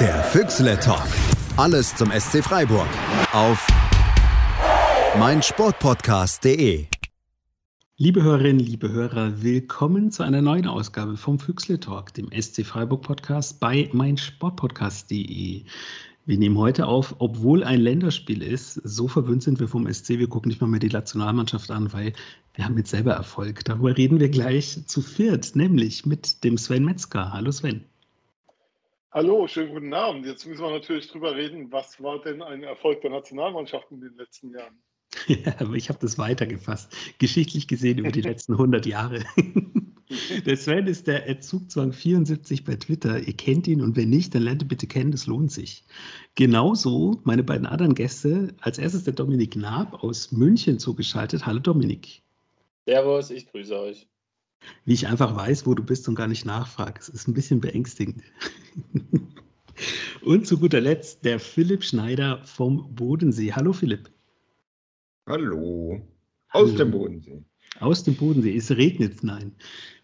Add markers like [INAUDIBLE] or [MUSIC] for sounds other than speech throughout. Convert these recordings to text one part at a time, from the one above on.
Der Füchsle Talk. Alles zum SC Freiburg. Auf meinsportpodcast.de. Liebe Hörerinnen, liebe Hörer, willkommen zu einer neuen Ausgabe vom Füchsle Talk, dem SC Freiburg Podcast bei meinsportpodcast.de. Wir nehmen heute auf, obwohl ein Länderspiel ist, so verwöhnt sind wir vom SC, wir gucken nicht mal mehr die Nationalmannschaft an, weil wir haben jetzt selber Erfolg. Darüber reden wir gleich zu viert, nämlich mit dem Sven Metzger. Hallo Sven. Hallo, schönen guten Abend. Jetzt müssen wir natürlich drüber reden, was war denn ein Erfolg der Nationalmannschaft in den letzten Jahren? Ja, [LAUGHS] aber ich habe das weitergefasst. Geschichtlich gesehen über die [LAUGHS] letzten 100 Jahre. [LAUGHS] Der Sven ist der Zugzwang74 bei Twitter. Ihr kennt ihn und wenn nicht, dann lernt ihr bitte kennen, das lohnt sich. Genauso meine beiden anderen Gäste. Als erstes der Dominik Naab aus München zugeschaltet. Hallo Dominik. Servus, ich grüße euch. Wie ich einfach weiß, wo du bist und gar nicht nachfrage. Es ist ein bisschen beängstigend. [LAUGHS] und zu guter Letzt der Philipp Schneider vom Bodensee. Hallo Philipp. Hallo. Aus Hallo. dem Bodensee. Aus dem Bodensee. Es regnet, nein.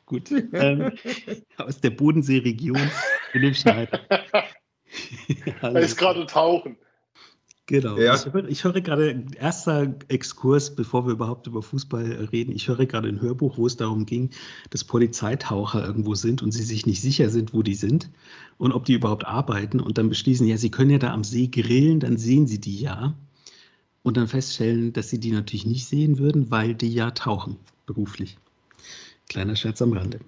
Gut. Ähm, [LAUGHS] aus der Bodensee-Region. Philipp Schneider. [LAUGHS] er ist gerade tauchen. Genau. Ja. Ich, höre, ich höre gerade, erster Exkurs, bevor wir überhaupt über Fußball reden, ich höre gerade ein Hörbuch, wo es darum ging, dass Polizeitaucher irgendwo sind und sie sich nicht sicher sind, wo die sind und ob die überhaupt arbeiten und dann beschließen, ja, sie können ja da am See grillen, dann sehen sie die ja und dann feststellen, dass sie die natürlich nicht sehen würden, weil die ja tauchen, beruflich. Kleiner Scherz am Rande.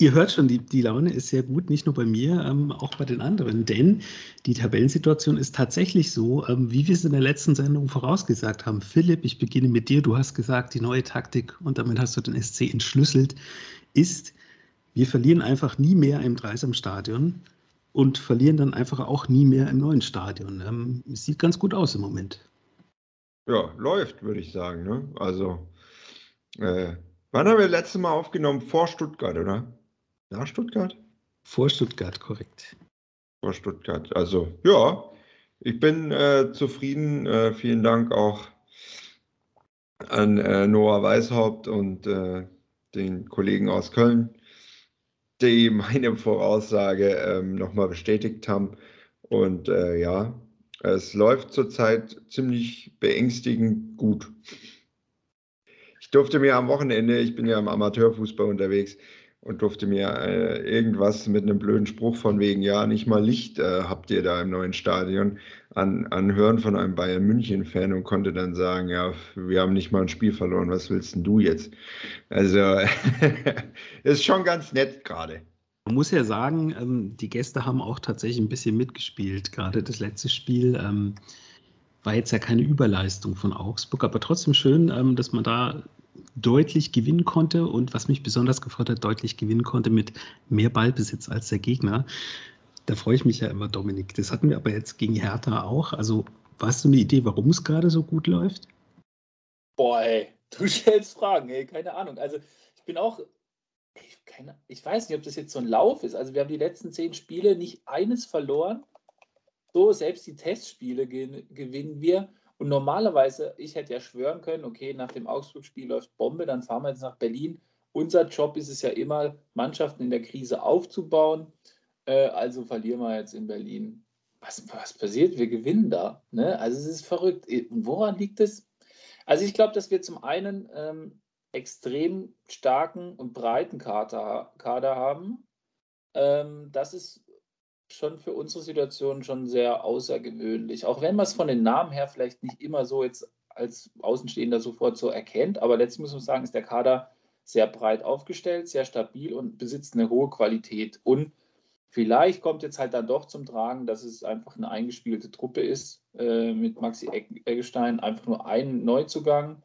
Ihr hört schon, die, die Laune ist sehr gut, nicht nur bei mir, ähm, auch bei den anderen. Denn die Tabellensituation ist tatsächlich so, ähm, wie wir es in der letzten Sendung vorausgesagt haben. Philipp, ich beginne mit dir. Du hast gesagt, die neue Taktik, und damit hast du den SC entschlüsselt, ist, wir verlieren einfach nie mehr im Dreisamstadion und verlieren dann einfach auch nie mehr im neuen Stadion. Ähm, sieht ganz gut aus im Moment. Ja, läuft, würde ich sagen. Ne? Also, äh, wann haben wir das letzte Mal aufgenommen? Vor Stuttgart, oder? Nach Stuttgart? Vor Stuttgart, korrekt. Vor Stuttgart. Also, ja, ich bin äh, zufrieden. Äh, vielen Dank auch an äh, Noah Weishaupt und äh, den Kollegen aus Köln, die meine Voraussage ähm, nochmal bestätigt haben. Und äh, ja, es läuft zurzeit ziemlich beängstigend gut. Ich durfte mir am Wochenende, ich bin ja im Amateurfußball unterwegs, und durfte mir äh, irgendwas mit einem blöden Spruch von wegen, ja, nicht mal Licht äh, habt ihr da im neuen Stadion an, anhören von einem Bayern München-Fan und konnte dann sagen, ja, wir haben nicht mal ein Spiel verloren, was willst denn du jetzt? Also, [LAUGHS] ist schon ganz nett gerade. Man muss ja sagen, ähm, die Gäste haben auch tatsächlich ein bisschen mitgespielt. Gerade das letzte Spiel ähm, war jetzt ja keine Überleistung von Augsburg, aber trotzdem schön, ähm, dass man da deutlich gewinnen konnte und was mich besonders gefreut hat, deutlich gewinnen konnte mit mehr Ballbesitz als der Gegner. Da freue ich mich ja immer, Dominik. Das hatten wir aber jetzt gegen Hertha auch. Also, hast du eine Idee, warum es gerade so gut läuft? Boah, ey, [LAUGHS] du stellst Fragen, ey, keine Ahnung. Also, ich bin auch, ich, keine, ich weiß nicht, ob das jetzt so ein Lauf ist. Also, wir haben die letzten zehn Spiele nicht eines verloren. So, selbst die Testspiele gewinnen wir. Und normalerweise, ich hätte ja schwören können, okay, nach dem Augsburg-Spiel läuft Bombe, dann fahren wir jetzt nach Berlin. Unser Job ist es ja immer, Mannschaften in der Krise aufzubauen. Äh, also verlieren wir jetzt in Berlin. Was, was passiert? Wir gewinnen da. Ne? Also es ist verrückt. Äh, woran liegt es? Also ich glaube, dass wir zum einen ähm, extrem starken und breiten Kader, Kader haben. Ähm, das ist schon für unsere Situation schon sehr außergewöhnlich. Auch wenn man es von den Namen her vielleicht nicht immer so jetzt als Außenstehender sofort so erkennt, aber letztlich muss man sagen, ist der Kader sehr breit aufgestellt, sehr stabil und besitzt eine hohe Qualität. Und vielleicht kommt jetzt halt dann doch zum Tragen, dass es einfach eine eingespielte Truppe ist äh, mit Maxi Eggestein, einfach nur ein Neuzugang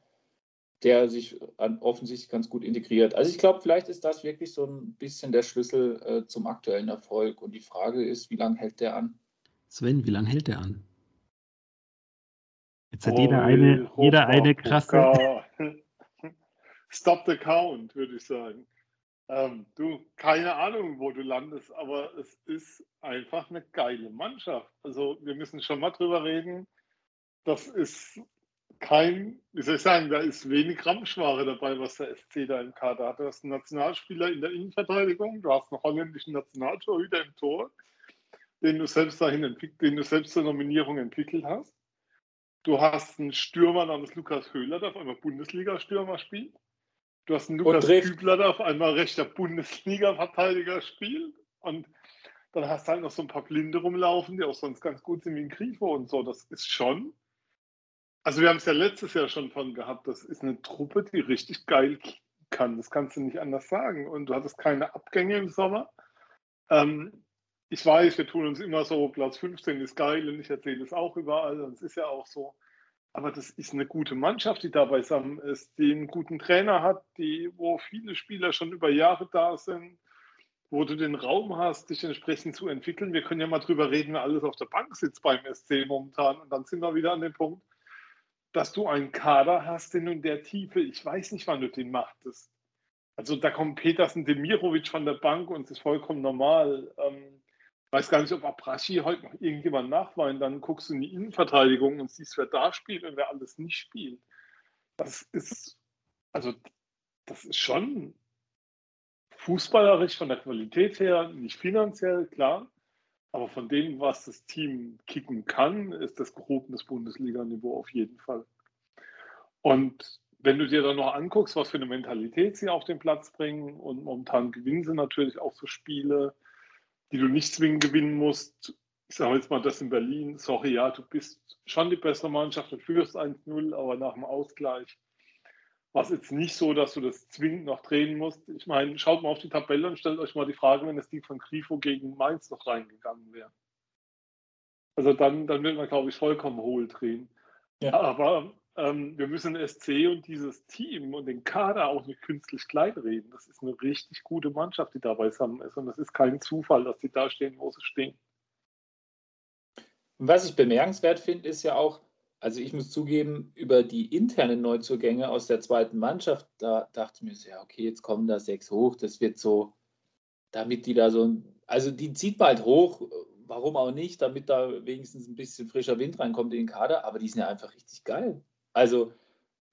der sich offensichtlich ganz gut integriert. Also ich glaube, vielleicht ist das wirklich so ein bisschen der Schlüssel äh, zum aktuellen Erfolg. Und die Frage ist, wie lange hält der an? Sven, wie lange hält der an? Jetzt hat oh, jeder eine, hoch, jeder eine krasse. [LAUGHS] Stop the count, würde ich sagen. Ähm, du, keine Ahnung, wo du landest, aber es ist einfach eine geile Mannschaft. Also wir müssen schon mal drüber reden. Das ist kein, wie soll ich sagen, da ist wenig Ramschware dabei, was der SC da im Kader hat. Du hast einen Nationalspieler in der Innenverteidigung, du hast einen holländischen Nationaltorhüter im Tor, den du selbst dahin den du selbst zur Nominierung entwickelt hast. Du hast einen Stürmer namens Lukas Höhler, der auf einmal Bundesliga-Stürmer spielt. Du hast einen Lukas Kübler, der auf einmal rechter Bundesliga-Verteidiger spielt. Und dann hast du halt noch so ein paar Blinde rumlaufen, die auch sonst ganz gut sind wie ein Grifo und so. Das ist schon. Also, wir haben es ja letztes Jahr schon von gehabt. Das ist eine Truppe, die richtig geil kann. Das kannst du nicht anders sagen. Und du hattest keine Abgänge im Sommer. Ähm, ich weiß, wir tun uns immer so, Platz 15 ist geil und ich erzähle es auch überall und es ist ja auch so. Aber das ist eine gute Mannschaft, die da beisammen ist, die einen guten Trainer hat, die, wo viele Spieler schon über Jahre da sind, wo du den Raum hast, dich entsprechend zu entwickeln. Wir können ja mal drüber reden, wer alles auf der Bank sitzt beim SC momentan. Und dann sind wir wieder an dem Punkt, dass du einen Kader hast, den in der Tiefe, ich weiß nicht, wann du den machtest. Also da kommt Petersen Demirovic von der Bank und es ist vollkommen normal. Ähm, weiß gar nicht, ob Abrashi heute noch irgendjemand nachweint. Dann guckst du in die Innenverteidigung und siehst, wer da spielt und wer alles nicht spielt. Das ist, also, das ist schon fußballerisch von der Qualität her, nicht finanziell, klar. Aber von dem, was das Team kicken kann, ist das gehobenes Bundesliga-Niveau auf jeden Fall. Und wenn du dir dann noch anguckst, was für eine Mentalität sie auf den Platz bringen, und momentan gewinnen sie natürlich auch so Spiele, die du nicht zwingend gewinnen musst. Ich sage jetzt mal das in Berlin. Sorry, ja, du bist schon die bessere Mannschaft und führst 1-0, aber nach dem Ausgleich war es jetzt nicht so, dass du das zwingend noch drehen musst. Ich meine, schaut mal auf die Tabelle und stellt euch mal die Frage, wenn das Ding von Grifo gegen Mainz noch reingegangen wäre. Also dann, dann wird man, glaube ich, vollkommen hohl drehen. Ja. Aber ähm, wir müssen SC und dieses Team und den Kader auch nicht künstlich kleinreden. Das ist eine richtig gute Mannschaft, die dabei zusammen ist. Und es ist kein Zufall, dass sie da stehen, wo sie stehen. Was ich bemerkenswert finde, ist ja auch, also ich muss zugeben, über die internen Neuzugänge aus der zweiten Mannschaft, da dachte ich mir so, ja, okay, jetzt kommen da sechs hoch, das wird so, damit die da so, also die zieht bald hoch, warum auch nicht, damit da wenigstens ein bisschen frischer Wind reinkommt in den Kader, aber die sind ja einfach richtig geil. Also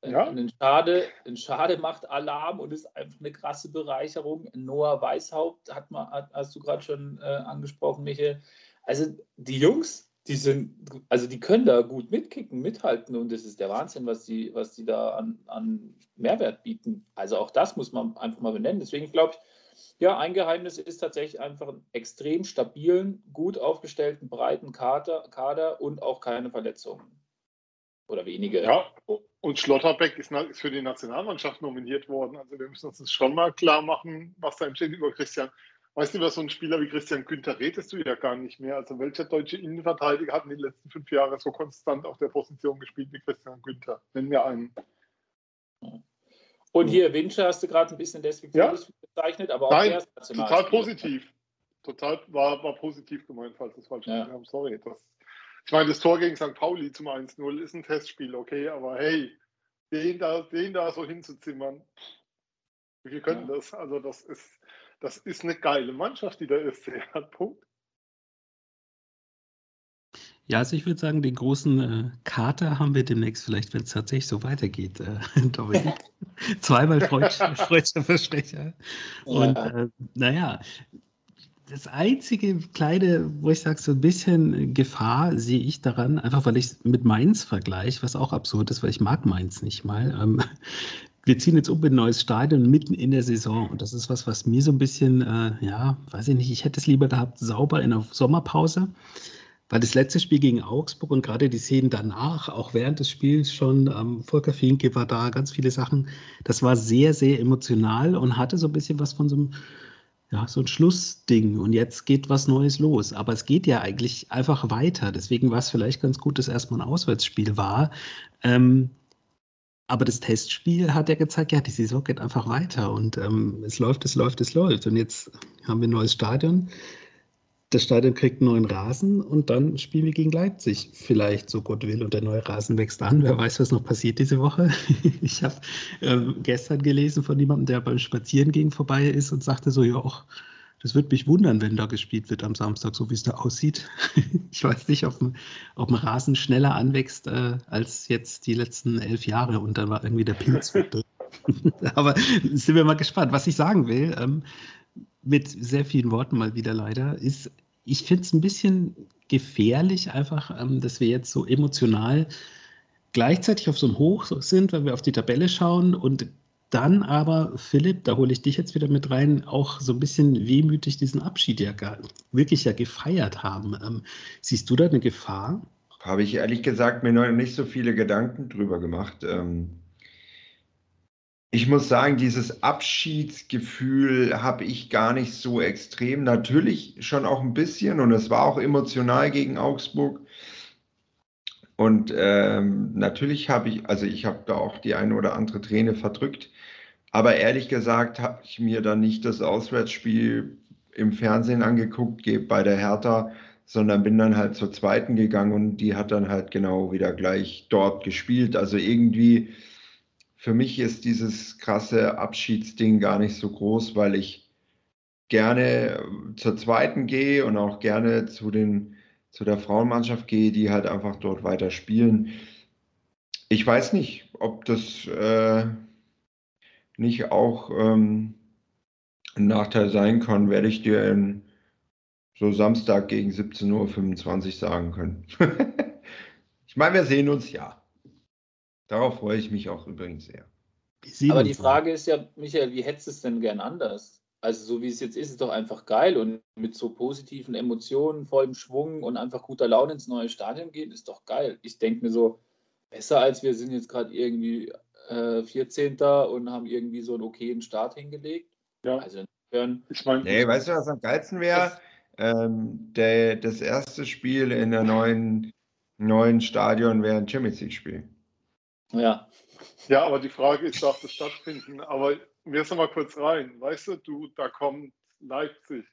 äh, ja. ein, Schade, ein Schade macht Alarm und ist einfach eine krasse Bereicherung. Noah Weishaupt hat man, hast du gerade schon äh, angesprochen, Michael. Also die Jungs, die sind, also die können da gut mitkicken, mithalten und das ist der Wahnsinn, was die, was die da an, an Mehrwert bieten. Also auch das muss man einfach mal benennen. Deswegen glaube ich, ja, ein Geheimnis ist tatsächlich einfach einen extrem stabilen, gut aufgestellten, breiten Kader, Kader und auch keine Verletzungen. Oder wenige. Ja, und Schlotterbeck ist, ist, für die Nationalmannschaft nominiert worden. Also wir müssen uns das schon mal klar machen, was da entsteht über Christian. Weißt du, über so einen Spieler wie Christian Günther redest du ja gar nicht mehr. Also welcher deutsche Innenverteidiger hat in den letzten fünf Jahren so konstant auf der Position gespielt wie Christian Günther? Nenn mir einen. Und hier Winscher hast du gerade ein bisschen deswegen ja? bezeichnet, aber auch Nein, der ist total positiv. Total war, war positiv gemeint, falls das falsch ja. haben. Sorry, das ich meine, das Tor gegen St. Pauli zum 1-0 ist ein Testspiel, okay, aber hey, den da, den da so hinzuzimmern, wir können ja. das. Also, das ist, das ist eine geile Mannschaft, die der SC hat. Punkt. Ja, also ich würde sagen, den großen äh, Kater haben wir demnächst vielleicht, wenn es tatsächlich so weitergeht, äh, [LAUGHS] Dominik. [LAUGHS] Zweimal freudscher Versprecher. Und äh, naja, das einzige kleine, wo ich sage, so ein bisschen Gefahr sehe ich daran, einfach weil ich es mit Mainz vergleiche, was auch absurd ist, weil ich mag Mainz nicht mal. Ähm, wir ziehen jetzt um in ein neues Stadion mitten in der Saison und das ist was, was mir so ein bisschen, äh, ja, weiß ich nicht, ich hätte es lieber gehabt, sauber in der Sommerpause, weil das letzte Spiel gegen Augsburg und gerade die Szenen danach, auch während des Spiels schon, ähm, Volker Finke war da, ganz viele Sachen, das war sehr, sehr emotional und hatte so ein bisschen was von so einem ja, so ein Schlussding und jetzt geht was Neues los. Aber es geht ja eigentlich einfach weiter. Deswegen war es vielleicht ganz gut, dass erstmal ein Auswärtsspiel war. Ähm, aber das Testspiel hat ja gezeigt, ja, die Saison geht einfach weiter und ähm, es läuft, es läuft, es läuft. Und jetzt haben wir ein neues Stadion das Stadion kriegt einen neuen Rasen und dann spielen wir gegen Leipzig. Vielleicht, so Gott will, und der neue Rasen wächst an. Wer weiß, was noch passiert diese Woche. [LAUGHS] Ich habe äh, gestern gelesen von jemandem, der beim Spazierengehen vorbei ist und sagte so, ja, das würde mich wundern, wenn da gespielt wird am Samstag, so wie es da aussieht. [LAUGHS] Ich weiß nicht, ob ein, ob ein Rasen schneller anwächst äh, als jetzt die letzten elf Jahre und dann war irgendwie der Pilz. [LAUGHS] Aber sind wir mal gespannt. Was ich sagen will, ähm, mit sehr vielen Worten mal wieder leider, ist, ich finde es ein bisschen gefährlich, einfach, ähm, dass wir jetzt so emotional gleichzeitig auf so einem Hoch sind, weil wir auf die Tabelle schauen und dann aber, Philipp, da hole ich dich jetzt wieder mit rein, auch so ein bisschen wehmütig diesen Abschied ja gar, wirklich ja gefeiert haben. Ähm, siehst du da eine Gefahr? Habe ich ehrlich gesagt mir noch nicht so viele Gedanken drüber gemacht. Ähm, ich muss sagen, dieses Abschiedsgefühl habe ich gar nicht so extrem. Natürlich schon auch ein bisschen und es war auch emotional gegen Augsburg. Und ähm, natürlich habe ich, also ich habe da auch die eine oder andere Träne verdrückt. Aber ehrlich gesagt habe ich mir dann nicht das Auswärtsspiel im Fernsehen angeguckt bei der Hertha, sondern bin dann halt zur zweiten gegangen und die hat dann halt genau wieder gleich dort gespielt. Also irgendwie für mich ist dieses krasse Abschiedsding gar nicht so groß, weil ich gerne zur zweiten gehe und auch gerne zu, den, zu der Frauenmannschaft gehe, die halt einfach dort weiter spielen. Ich weiß nicht, ob das äh, nicht auch ähm, ein Nachteil sein kann, werde ich dir in, so Samstag gegen 17.25 Uhr sagen können. [LAUGHS] ich meine, wir sehen uns ja. Darauf freue ich mich auch übrigens sehr. Aber die Frage ist ja, Michael, wie hättest du es denn gern anders? Also so wie es jetzt ist, ist es doch einfach geil und mit so positiven Emotionen, vollem Schwung und einfach guter Laune ins neue Stadion gehen, ist doch geil. Ich denke mir so, besser als wir sind jetzt gerade irgendwie äh, 14. und haben irgendwie so einen okayen Start hingelegt. Ja. Also insofern, ich meine, nee, weißt du, was am geilsten wäre? Ähm, das erste Spiel in der neuen, neuen Stadion wäre ein Champions League-Spiel. Ja. Ja, aber die Frage ist, darf das stattfinden? Aber wir sind mal kurz rein. Weißt du, du, da kommt Leipzig.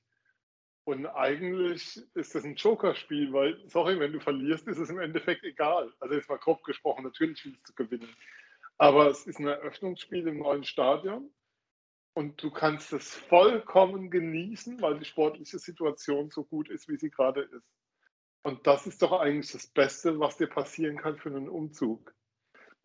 Und eigentlich ist das ein Joker-Spiel, weil, sorry, wenn du verlierst, ist es im Endeffekt egal. Also jetzt mal grob gesprochen, natürlich willst du gewinnen. Aber es ist ein Eröffnungsspiel im neuen Stadion und du kannst es vollkommen genießen, weil die sportliche Situation so gut ist, wie sie gerade ist. Und das ist doch eigentlich das Beste, was dir passieren kann für einen Umzug.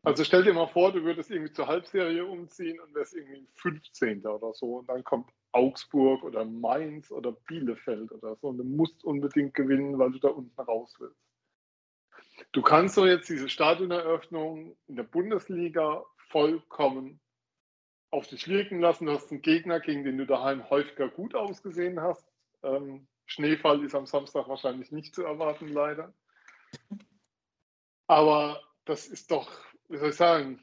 Also stell dir mal vor, du würdest irgendwie zur Halbserie umziehen und wärst irgendwie 15. oder so und dann kommt Augsburg oder Mainz oder Bielefeld oder so und du musst unbedingt gewinnen, weil du da unten raus willst. Du kannst doch jetzt diese Stadioneröffnung in der Bundesliga vollkommen auf dich wirken lassen. Du hast einen Gegner, gegen den du daheim häufiger gut ausgesehen hast. Ähm, Schneefall ist am Samstag wahrscheinlich nicht zu erwarten, leider. Aber das ist doch wie soll ich sagen,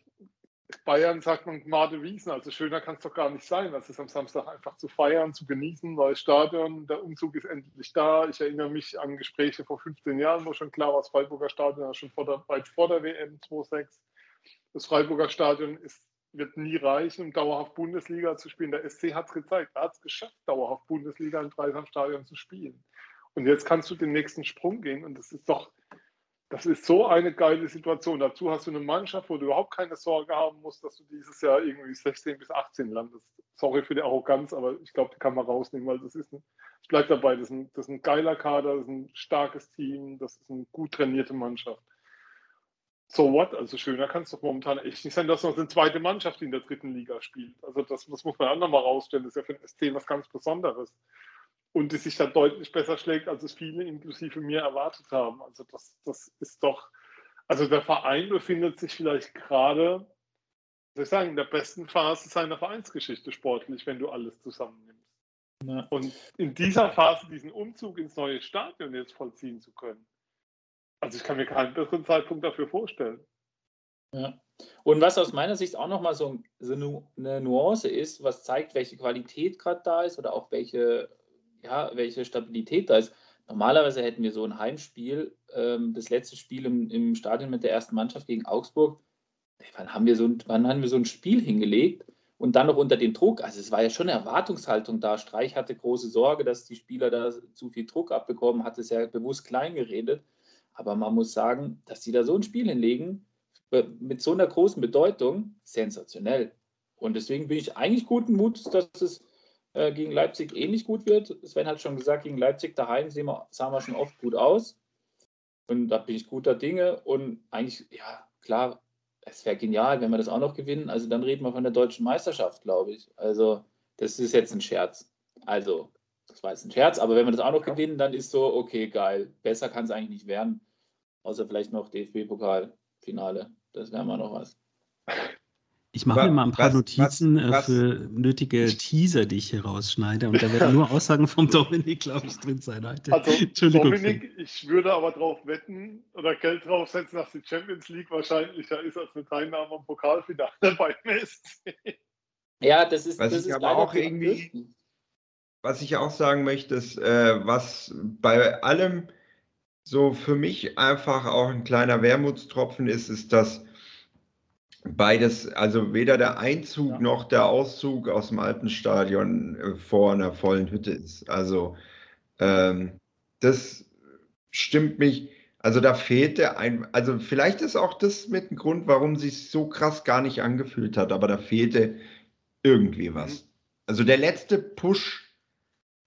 Bayern sagt man Gnade Wiesen, also schöner kann es doch gar nicht sein, als es am Samstag einfach zu feiern, zu genießen, neues Stadion, der Umzug ist endlich da. Ich erinnere mich an Gespräche vor 15 Jahren, wo schon klar war, das Freiburger Stadion schon vor der, weit vor der WM 2.6. Das Freiburger Stadion ist, wird nie reichen, um dauerhaft Bundesliga zu spielen. Der SC hat es gezeigt, er hat es geschafft, dauerhaft Bundesliga im Dreisamstadion zu spielen. Und jetzt kannst du den nächsten Sprung gehen und das ist doch, das ist so eine geile Situation. Dazu hast du eine Mannschaft, wo du überhaupt keine Sorge haben musst, dass du dieses Jahr irgendwie 16 bis 18 landest. Sorry für die Arroganz, aber ich glaube, die kann man rausnehmen, weil das ist ein, ich bleibe dabei, das ist, ein, das ist ein geiler Kader, das ist ein starkes Team, das ist eine gut trainierte Mannschaft. So what? Also schöner kann es doch momentan echt nicht sein, dass noch eine zweite Mannschaft in der dritten Liga spielt. Also das, das muss man auch nochmal rausstellen. Das ist ja für den SC was ganz Besonderes und die sich da deutlich besser schlägt, als es viele inklusive mir erwartet haben. Also das, das ist doch, also der Verein befindet sich vielleicht gerade, soll ich sagen, in der besten Phase seiner Vereinsgeschichte sportlich, wenn du alles zusammennimmst. Ja. Und in dieser Phase diesen Umzug ins neue Stadion jetzt vollziehen zu können. Also ich kann mir keinen besseren Zeitpunkt dafür vorstellen. Ja. Und was aus meiner Sicht auch nochmal so, so eine Nuance ist, was zeigt, welche Qualität gerade da ist oder auch welche ja, welche Stabilität da ist. Normalerweise hätten wir so ein Heimspiel, ähm, das letzte Spiel im, im Stadion mit der ersten Mannschaft gegen Augsburg. Wann haben, wir so ein, wann haben wir so ein Spiel hingelegt und dann noch unter dem Druck? Also es war ja schon eine Erwartungshaltung da. Streich hatte große Sorge, dass die Spieler da zu viel Druck abbekommen, hat es ja bewusst klein geredet. Aber man muss sagen, dass sie da so ein Spiel hinlegen, mit so einer großen Bedeutung, sensationell. Und deswegen bin ich eigentlich guten Mut, dass es äh, gegen Leipzig ähnlich gut wird. Sven hat schon gesagt, gegen Leipzig daheim sehen wir, sahen wir schon oft gut aus. Und da bin ich guter Dinge. Und eigentlich, ja, klar, es wäre genial, wenn wir das auch noch gewinnen. Also dann reden wir von der deutschen Meisterschaft, glaube ich. Also das ist jetzt ein Scherz. Also Das war jetzt ein Scherz, aber wenn wir das auch noch gewinnen, dann ist so, okay, geil. Besser kann es eigentlich nicht werden. Außer vielleicht noch DFB-Pokal-Finale. Das wäre mal noch was. [LAUGHS] Ich mache mir mal ein paar was, Notizen was, äh, was, für nötige Teaser, die ich hier rausschneide. Und da werden nur Aussagen vom Dominik, glaube ich, drin sein heute. Also, Dominik, ich würde aber darauf wetten oder Geld draufsetzen, dass die Champions League wahrscheinlicher ist als eine Teilnahme am Pokalfinale [LAUGHS] beim SC. Ja, das ist, was das ich ist aber auch irgendwie, was ich auch sagen möchte, ist, äh, was bei allem so für mich einfach auch ein kleiner Wermutstropfen ist, ist, dass beides, also weder der Einzug ja. noch der Auszug aus dem alten Stadion äh, vor einer vollen Hütte ist. Also ähm, das stimmt mich. Also da fehlte ein, also vielleicht ist auch das mit dem Grund, warum sich so krass gar nicht angefühlt hat, aber da fehlte irgendwie was. Mhm. Also der letzte Push,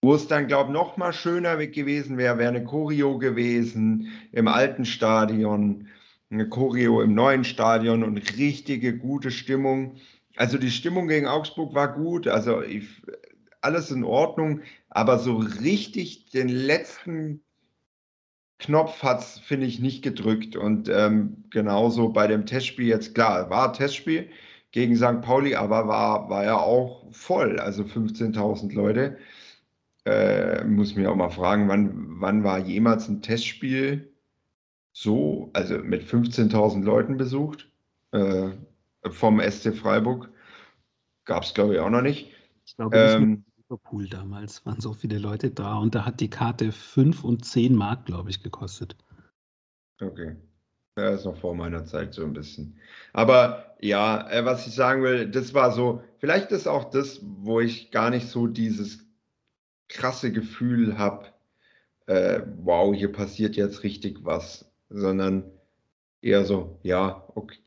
wo es dann, glaube ich, noch mal schöner gewesen wäre, wäre eine Choreo gewesen im alten Stadion eine Choreo im neuen Stadion und richtige gute Stimmung. Also die Stimmung gegen Augsburg war gut, also ich, alles in Ordnung, aber so richtig den letzten Knopf hat es, finde ich, nicht gedrückt. Und ähm, genauso bei dem Testspiel jetzt, klar, war Testspiel gegen St. Pauli, aber war, war ja auch voll, also 15.000 Leute. Äh, muss mich auch mal fragen, wann, wann war jemals ein Testspiel so, also mit 15.000 Leuten besucht. Äh, vom SC Freiburg. Gab es, glaube ich, auch noch nicht. Ich glaube, ähm, Liverpool damals waren so viele Leute da und da hat die Karte 5 und 10 Mark, glaube ich, gekostet. Okay. Ja, ist noch vor meiner Zeit so ein bisschen. Aber ja, äh, was ich sagen will, das war so, vielleicht ist auch das, wo ich gar nicht so dieses krasse Gefühl habe, äh, wow, hier passiert jetzt richtig was sondern eher so, ja, okay,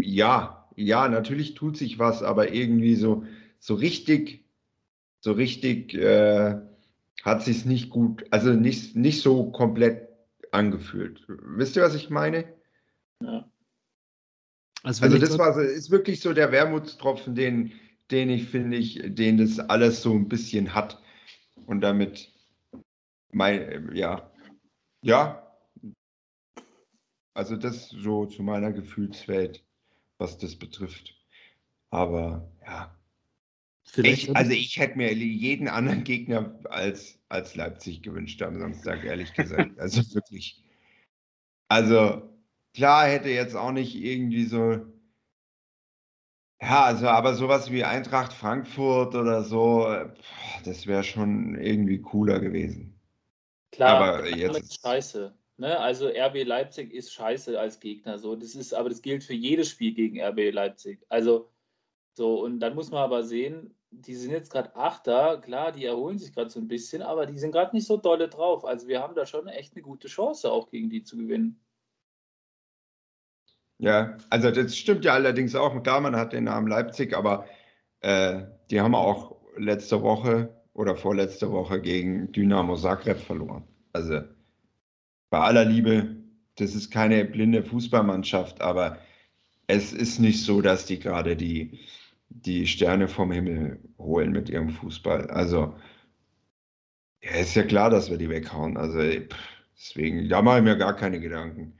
ja, ja, natürlich tut sich was, aber irgendwie so, so richtig, so richtig äh, hat sich nicht gut, also nicht, nicht so komplett angefühlt. Wisst ihr, was ich meine? Ja. Also, also das war, ist wirklich so der Wermutstropfen, den, den ich finde ich, den das alles so ein bisschen hat. Und damit mein, ja, ja, also das so zu meiner Gefühlswelt, was das betrifft. Aber ja. Ich, also ich hätte mir jeden anderen Gegner als, als Leipzig gewünscht am Samstag, ehrlich gesagt. [LAUGHS] Also wirklich. Also klar hätte jetzt auch nicht irgendwie so. Ja, also aber sowas wie Eintracht Frankfurt oder so, das wäre schon irgendwie cooler gewesen. Klar, aber jetzt scheiße. Ne? Also RB Leipzig ist scheiße als Gegner. So. Das ist, aber das gilt für jedes Spiel gegen RB Leipzig. Also so, und dann muss man aber sehen, die sind jetzt gerade Achter, klar, die erholen sich gerade so ein bisschen, aber die sind gerade nicht so dolle drauf. Also wir haben da schon echt eine gute Chance, auch gegen die zu gewinnen. Ja, also das stimmt ja allerdings auch. Klar, man hat den Namen Leipzig, aber äh, die haben auch letzte Woche oder vorletzte Woche gegen Dynamo Zagreb verloren. Also bei aller Liebe, das ist keine blinde Fußballmannschaft, aber es ist nicht so, dass die gerade die, die Sterne vom Himmel holen mit ihrem Fußball. Also, ja, ist ja klar, dass wir die weghauen. Also, deswegen, da mache ich mir gar keine Gedanken.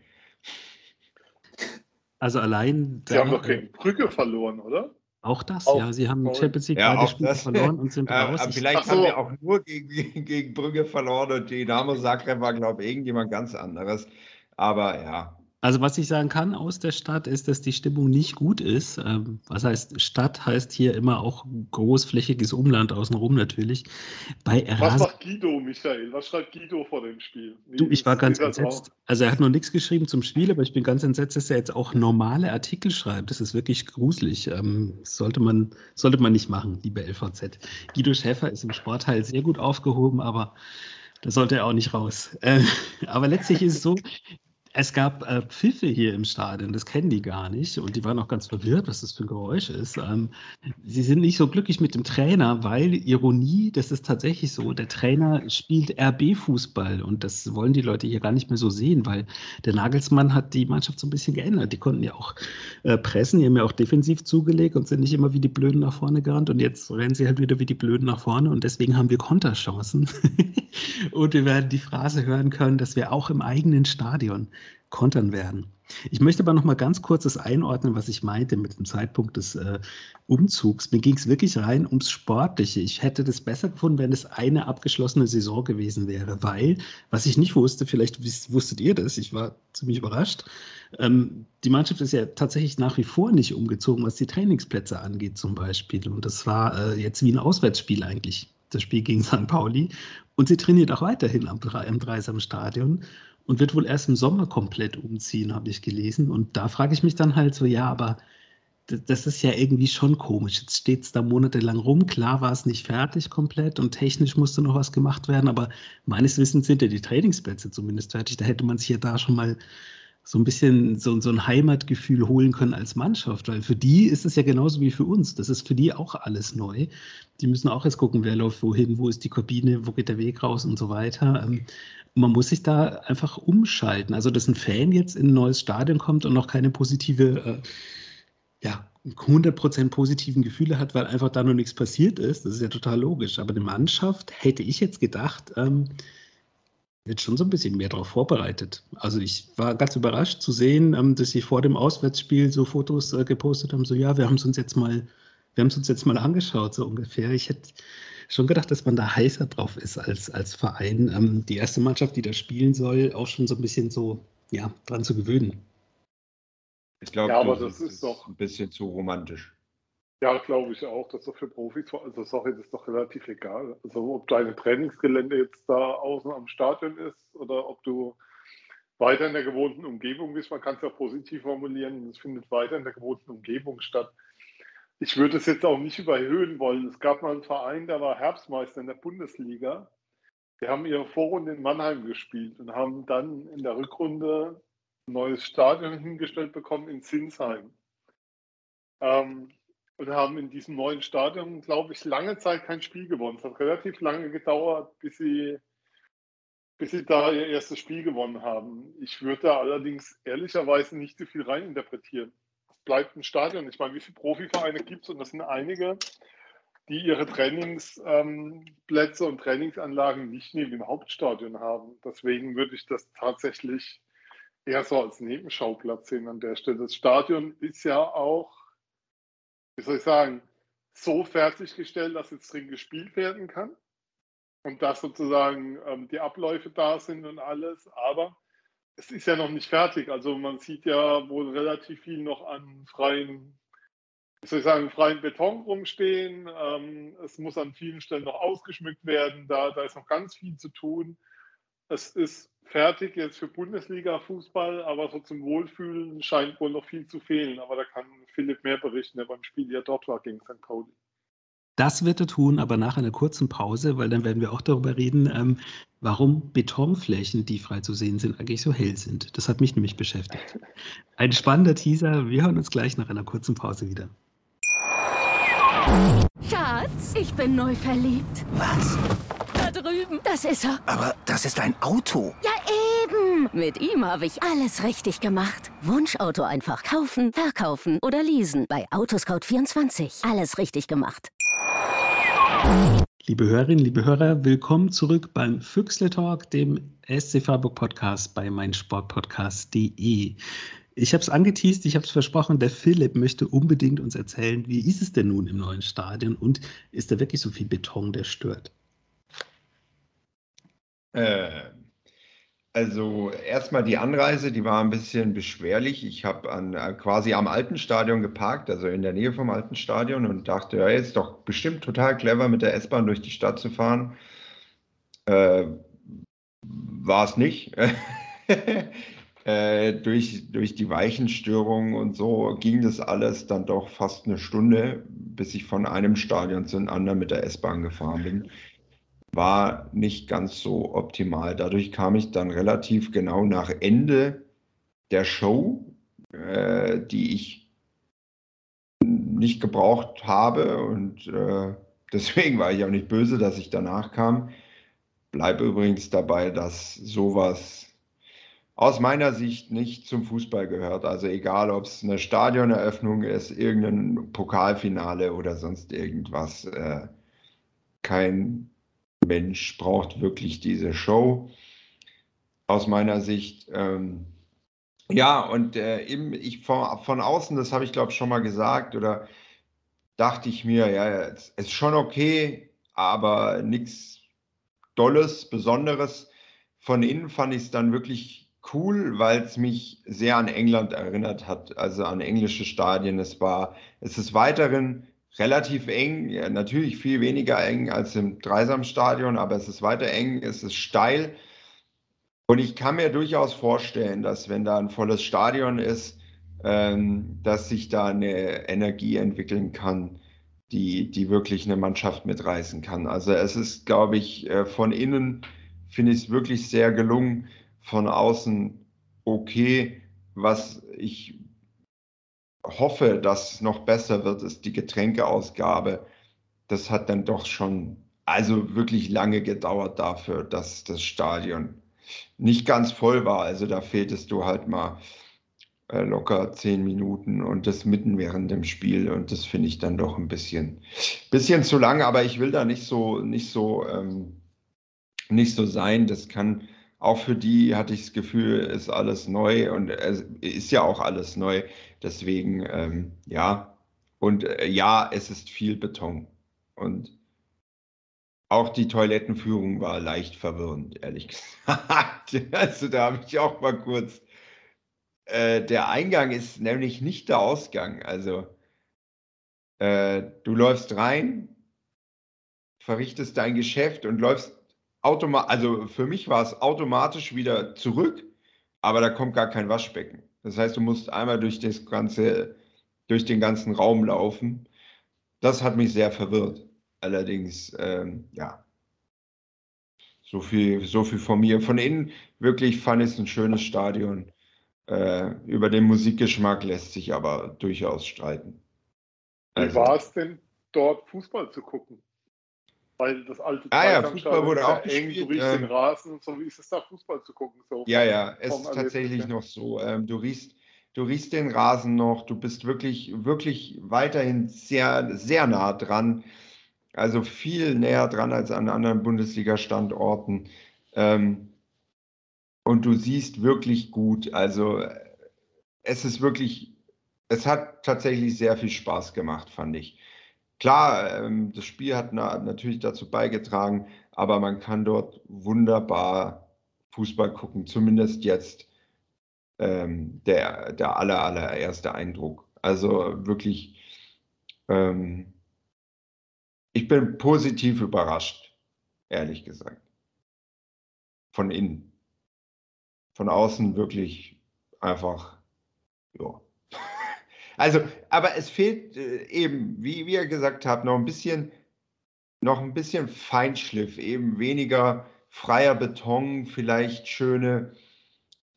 Also allein. Sie haben doch gegen Brücke verloren, oder? Auch das, auch, ja. Sie haben auch, Champions League ja, beide Spiele das, verloren und sind [LAUGHS] raus. Aber vielleicht so. haben wir auch nur gegen, [LAUGHS] gegen Brügge verloren und Dynamo Zagreb war, glaube ich, irgendjemand ganz anderes. Aber ja, also was ich sagen kann aus der Stadt ist, dass die Stimmung nicht gut ist. Ähm, was heißt Stadt heißt hier immer auch großflächiges Umland außenrum natürlich. Bei was macht Guido, Michael? Was schreibt Guido vor dem Spiel? Wie du, ich war ganz entsetzt. Also er hat noch nichts geschrieben zum Spiel, aber ich bin ganz entsetzt, dass er jetzt auch normale Artikel schreibt. Das ist wirklich gruselig. Ähm, sollte, man, sollte man nicht machen, liebe LVZ. Guido Schäfer ist im Sportteil sehr gut aufgehoben, aber da sollte er auch nicht raus. Äh, [LAUGHS] aber letztlich ist es so, Es gab äh, Pfiffe hier im Stadion, das kennen die gar nicht und die waren auch ganz verwirrt, was das für ein Geräusch ist. Ähm, sie sind nicht so glücklich mit dem Trainer, weil Ironie, das ist tatsächlich so, der Trainer spielt RB-Fußball und das wollen die Leute hier gar nicht mehr so sehen, weil der Nagelsmann hat die Mannschaft so ein bisschen geändert. Die konnten ja auch äh, pressen, die haben ja auch defensiv zugelegt und sind nicht immer wie die Blöden nach vorne gerannt und jetzt rennen sie halt wieder wie die Blöden nach vorne und deswegen haben wir Konterchancen [LAUGHS] und wir werden die Phrase hören können, dass wir auch im eigenen Stadion kontern werden. Ich möchte aber noch mal ganz kurz das einordnen, was ich meinte mit dem Zeitpunkt des äh, Umzugs. Mir ging es wirklich rein ums Sportliche. Ich hätte das besser gefunden, wenn es eine abgeschlossene Saison gewesen wäre, weil, was ich nicht wusste, vielleicht wusstet ihr das, ich war ziemlich überrascht, ähm, die Mannschaft ist ja tatsächlich nach wie vor nicht umgezogen, was die Trainingsplätze angeht zum Beispiel. Und das war äh, jetzt wie ein Auswärtsspiel eigentlich, das Spiel gegen St. Pauli. Und sie trainiert auch weiterhin am, im Dreisamstadion und wird wohl erst im Sommer komplett umziehen, habe ich gelesen. Und da frage ich mich dann halt so, ja, aber das ist ja irgendwie schon komisch. Jetzt steht es da monatelang rum. Klar war es nicht fertig komplett und technisch musste noch was gemacht werden, aber meines Wissens sind ja die Trainingsplätze zumindest fertig. Da hätte man sich ja da schon mal so ein bisschen so, so ein Heimatgefühl holen können als Mannschaft, weil für die ist es ja genauso wie für uns. Das ist für die auch alles neu. Die müssen auch jetzt gucken, wer läuft wohin, wo ist die Kabine, wo geht der Weg raus und so weiter. Man muss sich da einfach umschalten. Also, dass ein Fan jetzt in ein neues Stadion kommt und noch keine positive, äh, ja, 100% positiven Gefühle hat, weil einfach da noch nichts passiert ist, das ist ja total logisch. Aber eine Mannschaft, hätte ich jetzt gedacht, ähm, wird schon so ein bisschen mehr darauf vorbereitet. Also ich war ganz überrascht zu sehen, ähm, dass sie vor dem Auswärtsspiel so Fotos äh, gepostet haben, so ja, wir haben es uns jetzt mal, wir haben es uns jetzt mal angeschaut, so ungefähr. Ich hätte schon gedacht, dass man da heißer drauf ist als, als Verein, ähm, die erste Mannschaft, die da spielen soll, auch schon so ein bisschen so ja, dran zu gewöhnen. Ich glaube, ja, das, das, ist, ist doch ein bisschen zu romantisch. Ja, glaube ich auch. Das ist doch für Profis, also sorry, das ist doch relativ egal. Also ob deine Trainingsgelände jetzt da außen am Stadion ist oder ob du weiter in der gewohnten Umgebung bist, man kann es ja positiv formulieren, es findet weiter in der gewohnten Umgebung statt ich würde es jetzt auch nicht überhöhen wollen. Es gab mal einen Verein, der war Herbstmeister in der Bundesliga. Die haben ihre Vorrunde in Mannheim gespielt und haben dann in der Rückrunde ein neues Stadion hingestellt bekommen in Zinsheim. Ähm, und haben in diesem neuen Stadion, glaube ich, lange Zeit kein Spiel gewonnen. Es hat relativ lange gedauert, bis sie, bis sie da ihr erstes Spiel gewonnen haben. Ich würde allerdings ehrlicherweise nicht so viel reininterpretieren bleibt ein Stadion. Ich meine, wie viele Profivereine gibt es? Und das sind einige, die ihre Trainingsplätze ähm, und Trainingsanlagen nicht neben dem Hauptstadion haben. Deswegen würde ich das tatsächlich eher so als Nebenschauplatz sehen an der Stelle. Das Stadion ist ja auch, wie soll ich sagen, so fertiggestellt, dass jetzt drin gespielt werden kann und dass sozusagen ähm, die Abläufe da sind und alles. Aber es ist ja noch nicht fertig. Also man sieht ja wohl relativ viel noch an freien, wie soll ich sagen, freien Beton rumstehen. Ähm, es muss an vielen Stellen noch ausgeschmückt werden. Da, da ist noch ganz viel zu tun. Es ist fertig jetzt für Bundesliga-Fußball, aber so zum Wohlfühlen scheint wohl noch viel zu fehlen. Aber da kann Philipp mehr berichten, der beim Spiel ja dort war gegen St. Pauli. Das wird er tun, aber nach einer kurzen Pause, weil dann werden wir auch darüber reden, ähm, warum Betonflächen, die frei zu sehen sind, eigentlich so hell sind. Das hat mich nämlich beschäftigt. Ein spannender Teaser. Wir hören uns gleich nach einer kurzen Pause wieder. Schatz, ich bin neu verliebt. Was? Da drüben. Das ist er. Aber das ist ein Auto. Ja, eben. Mit ihm habe ich alles richtig gemacht. Wunschauto einfach kaufen, verkaufen oder leasen. Bei Autoscout24. Alles richtig gemacht. Liebe Hörerinnen, liebe Hörer, willkommen zurück beim Füchsle Talk, dem SC Freiburg Podcast bei meinsportpodcast.de. Ich habe es angeteased, ich habe es versprochen, der Philipp möchte unbedingt uns erzählen, wie ist es denn nun im neuen Stadion und ist da wirklich so viel Beton, der stört? Äh, also erstmal die Anreise, die war ein bisschen beschwerlich. Ich habe an, äh, quasi am alten Stadion geparkt, also in der Nähe vom alten Stadion und dachte, ja, ist doch bestimmt total clever, mit der S-Bahn durch die Stadt zu fahren. Äh, war es nicht. [LAUGHS] äh, durch, durch die Weichenstörung und so ging das alles dann doch fast eine Stunde, bis ich von einem Stadion zum anderen mit der S-Bahn gefahren bin war nicht ganz so optimal. Dadurch kam ich dann relativ genau nach Ende der Show, äh, die ich nicht gebraucht habe und äh, [LAUGHS] deswegen war ich auch nicht böse, dass ich danach kam. Bleibe übrigens dabei, dass sowas aus meiner Sicht nicht zum Fußball gehört. Also egal, ob es eine Stadioneröffnung ist, irgendein Pokalfinale oder sonst irgendwas. Äh, kein Mensch braucht wirklich diese Show. Aus meiner Sicht. Ähm, ja, und äh, eben ich von, von außen, das habe ich glaube schon mal gesagt, oder dachte ich mir, ja, es ist schon okay, aber nichts Dolles, Besonderes. Von innen fand ich es dann wirklich cool, weil es mich sehr an England erinnert hat, also an englische Stadien. Es war, es ist weiterhin relativ eng, ja, natürlich viel weniger eng als im Dreisamstadion, aber es ist weiter eng, es ist steil. Und ich kann mir durchaus vorstellen, dass wenn da ein volles Stadion ist, ähm, dass sich da eine Energie entwickeln kann, die, die wirklich eine Mannschaft mitreißen kann. Also es ist, glaube ich, äh, von innen finde ich es wirklich sehr gelungen, von außen okay. Was ich hoffe, dass noch besser wird, ist die Getränkeausgabe. Das hat dann doch schon, also wirklich lange gedauert dafür, dass das Stadion nicht ganz voll war. Also da fehltest du halt mal äh, locker zehn Minuten und das mitten während dem Spiel. Und das finde ich dann doch ein bisschen, bisschen zu lang, aber ich will da nicht so, nicht so, ähm, nicht so sein. Das kann auch für die hatte ich das Gefühl, ist alles neu und es ist ja auch alles neu. Deswegen, ähm, ja. Und äh, ja, es ist viel Beton. Und auch die Toilettenführung war leicht verwirrend, ehrlich [LAUGHS] gesagt. also da habe ich auch mal kurz. Äh, der Eingang ist nämlich nicht der Ausgang. Also äh, du läufst rein, verrichtest dein Geschäft und läufst automatisch, also für mich war es automatisch wieder zurück, aber da kommt gar kein Waschbecken. Das heißt, du musst einmal durch das ganze, durch den ganzen Raum laufen. Das hat mich sehr verwirrt. Allerdings, ähm, ja, so viel, so viel von mir. Von innen wirklich fand ich es ein schönes Stadion. Äh, über den Musikgeschmack lässt sich aber durchaus streiten. Also, Wie war es denn, dort Fußball zu gucken? Weil das alte ah, ja, Fußball wurde auch eng, gespielt, du riechst ähm, den Rasen und so. Wie ist es da, Fußball zu gucken? So ja, ja, es ist tatsächlich noch so. Ähm, du riechst du riechst den Rasen noch, du bist wirklich, wirklich weiterhin sehr, sehr nah dran. Also viel näher dran als an anderen Bundesliga-Standorten. Ähm, und du siehst wirklich gut. Also es ist wirklich, es hat tatsächlich sehr viel Spaß gemacht, fand ich. Klar, ähm, das Spiel hat na, natürlich dazu beigetragen, aber man kann dort wunderbar Fußball gucken, zumindest jetzt ähm, der, der aller, allererste Eindruck. Also wirklich, ähm, ich bin positiv überrascht, ehrlich gesagt. Von innen. Von außen wirklich einfach, ja. Also, aber es fehlt äh, eben, wie, wie ihr gesagt habt, noch ein bisschen, noch ein bisschen Feinschliff, eben weniger freier Beton, vielleicht schöne,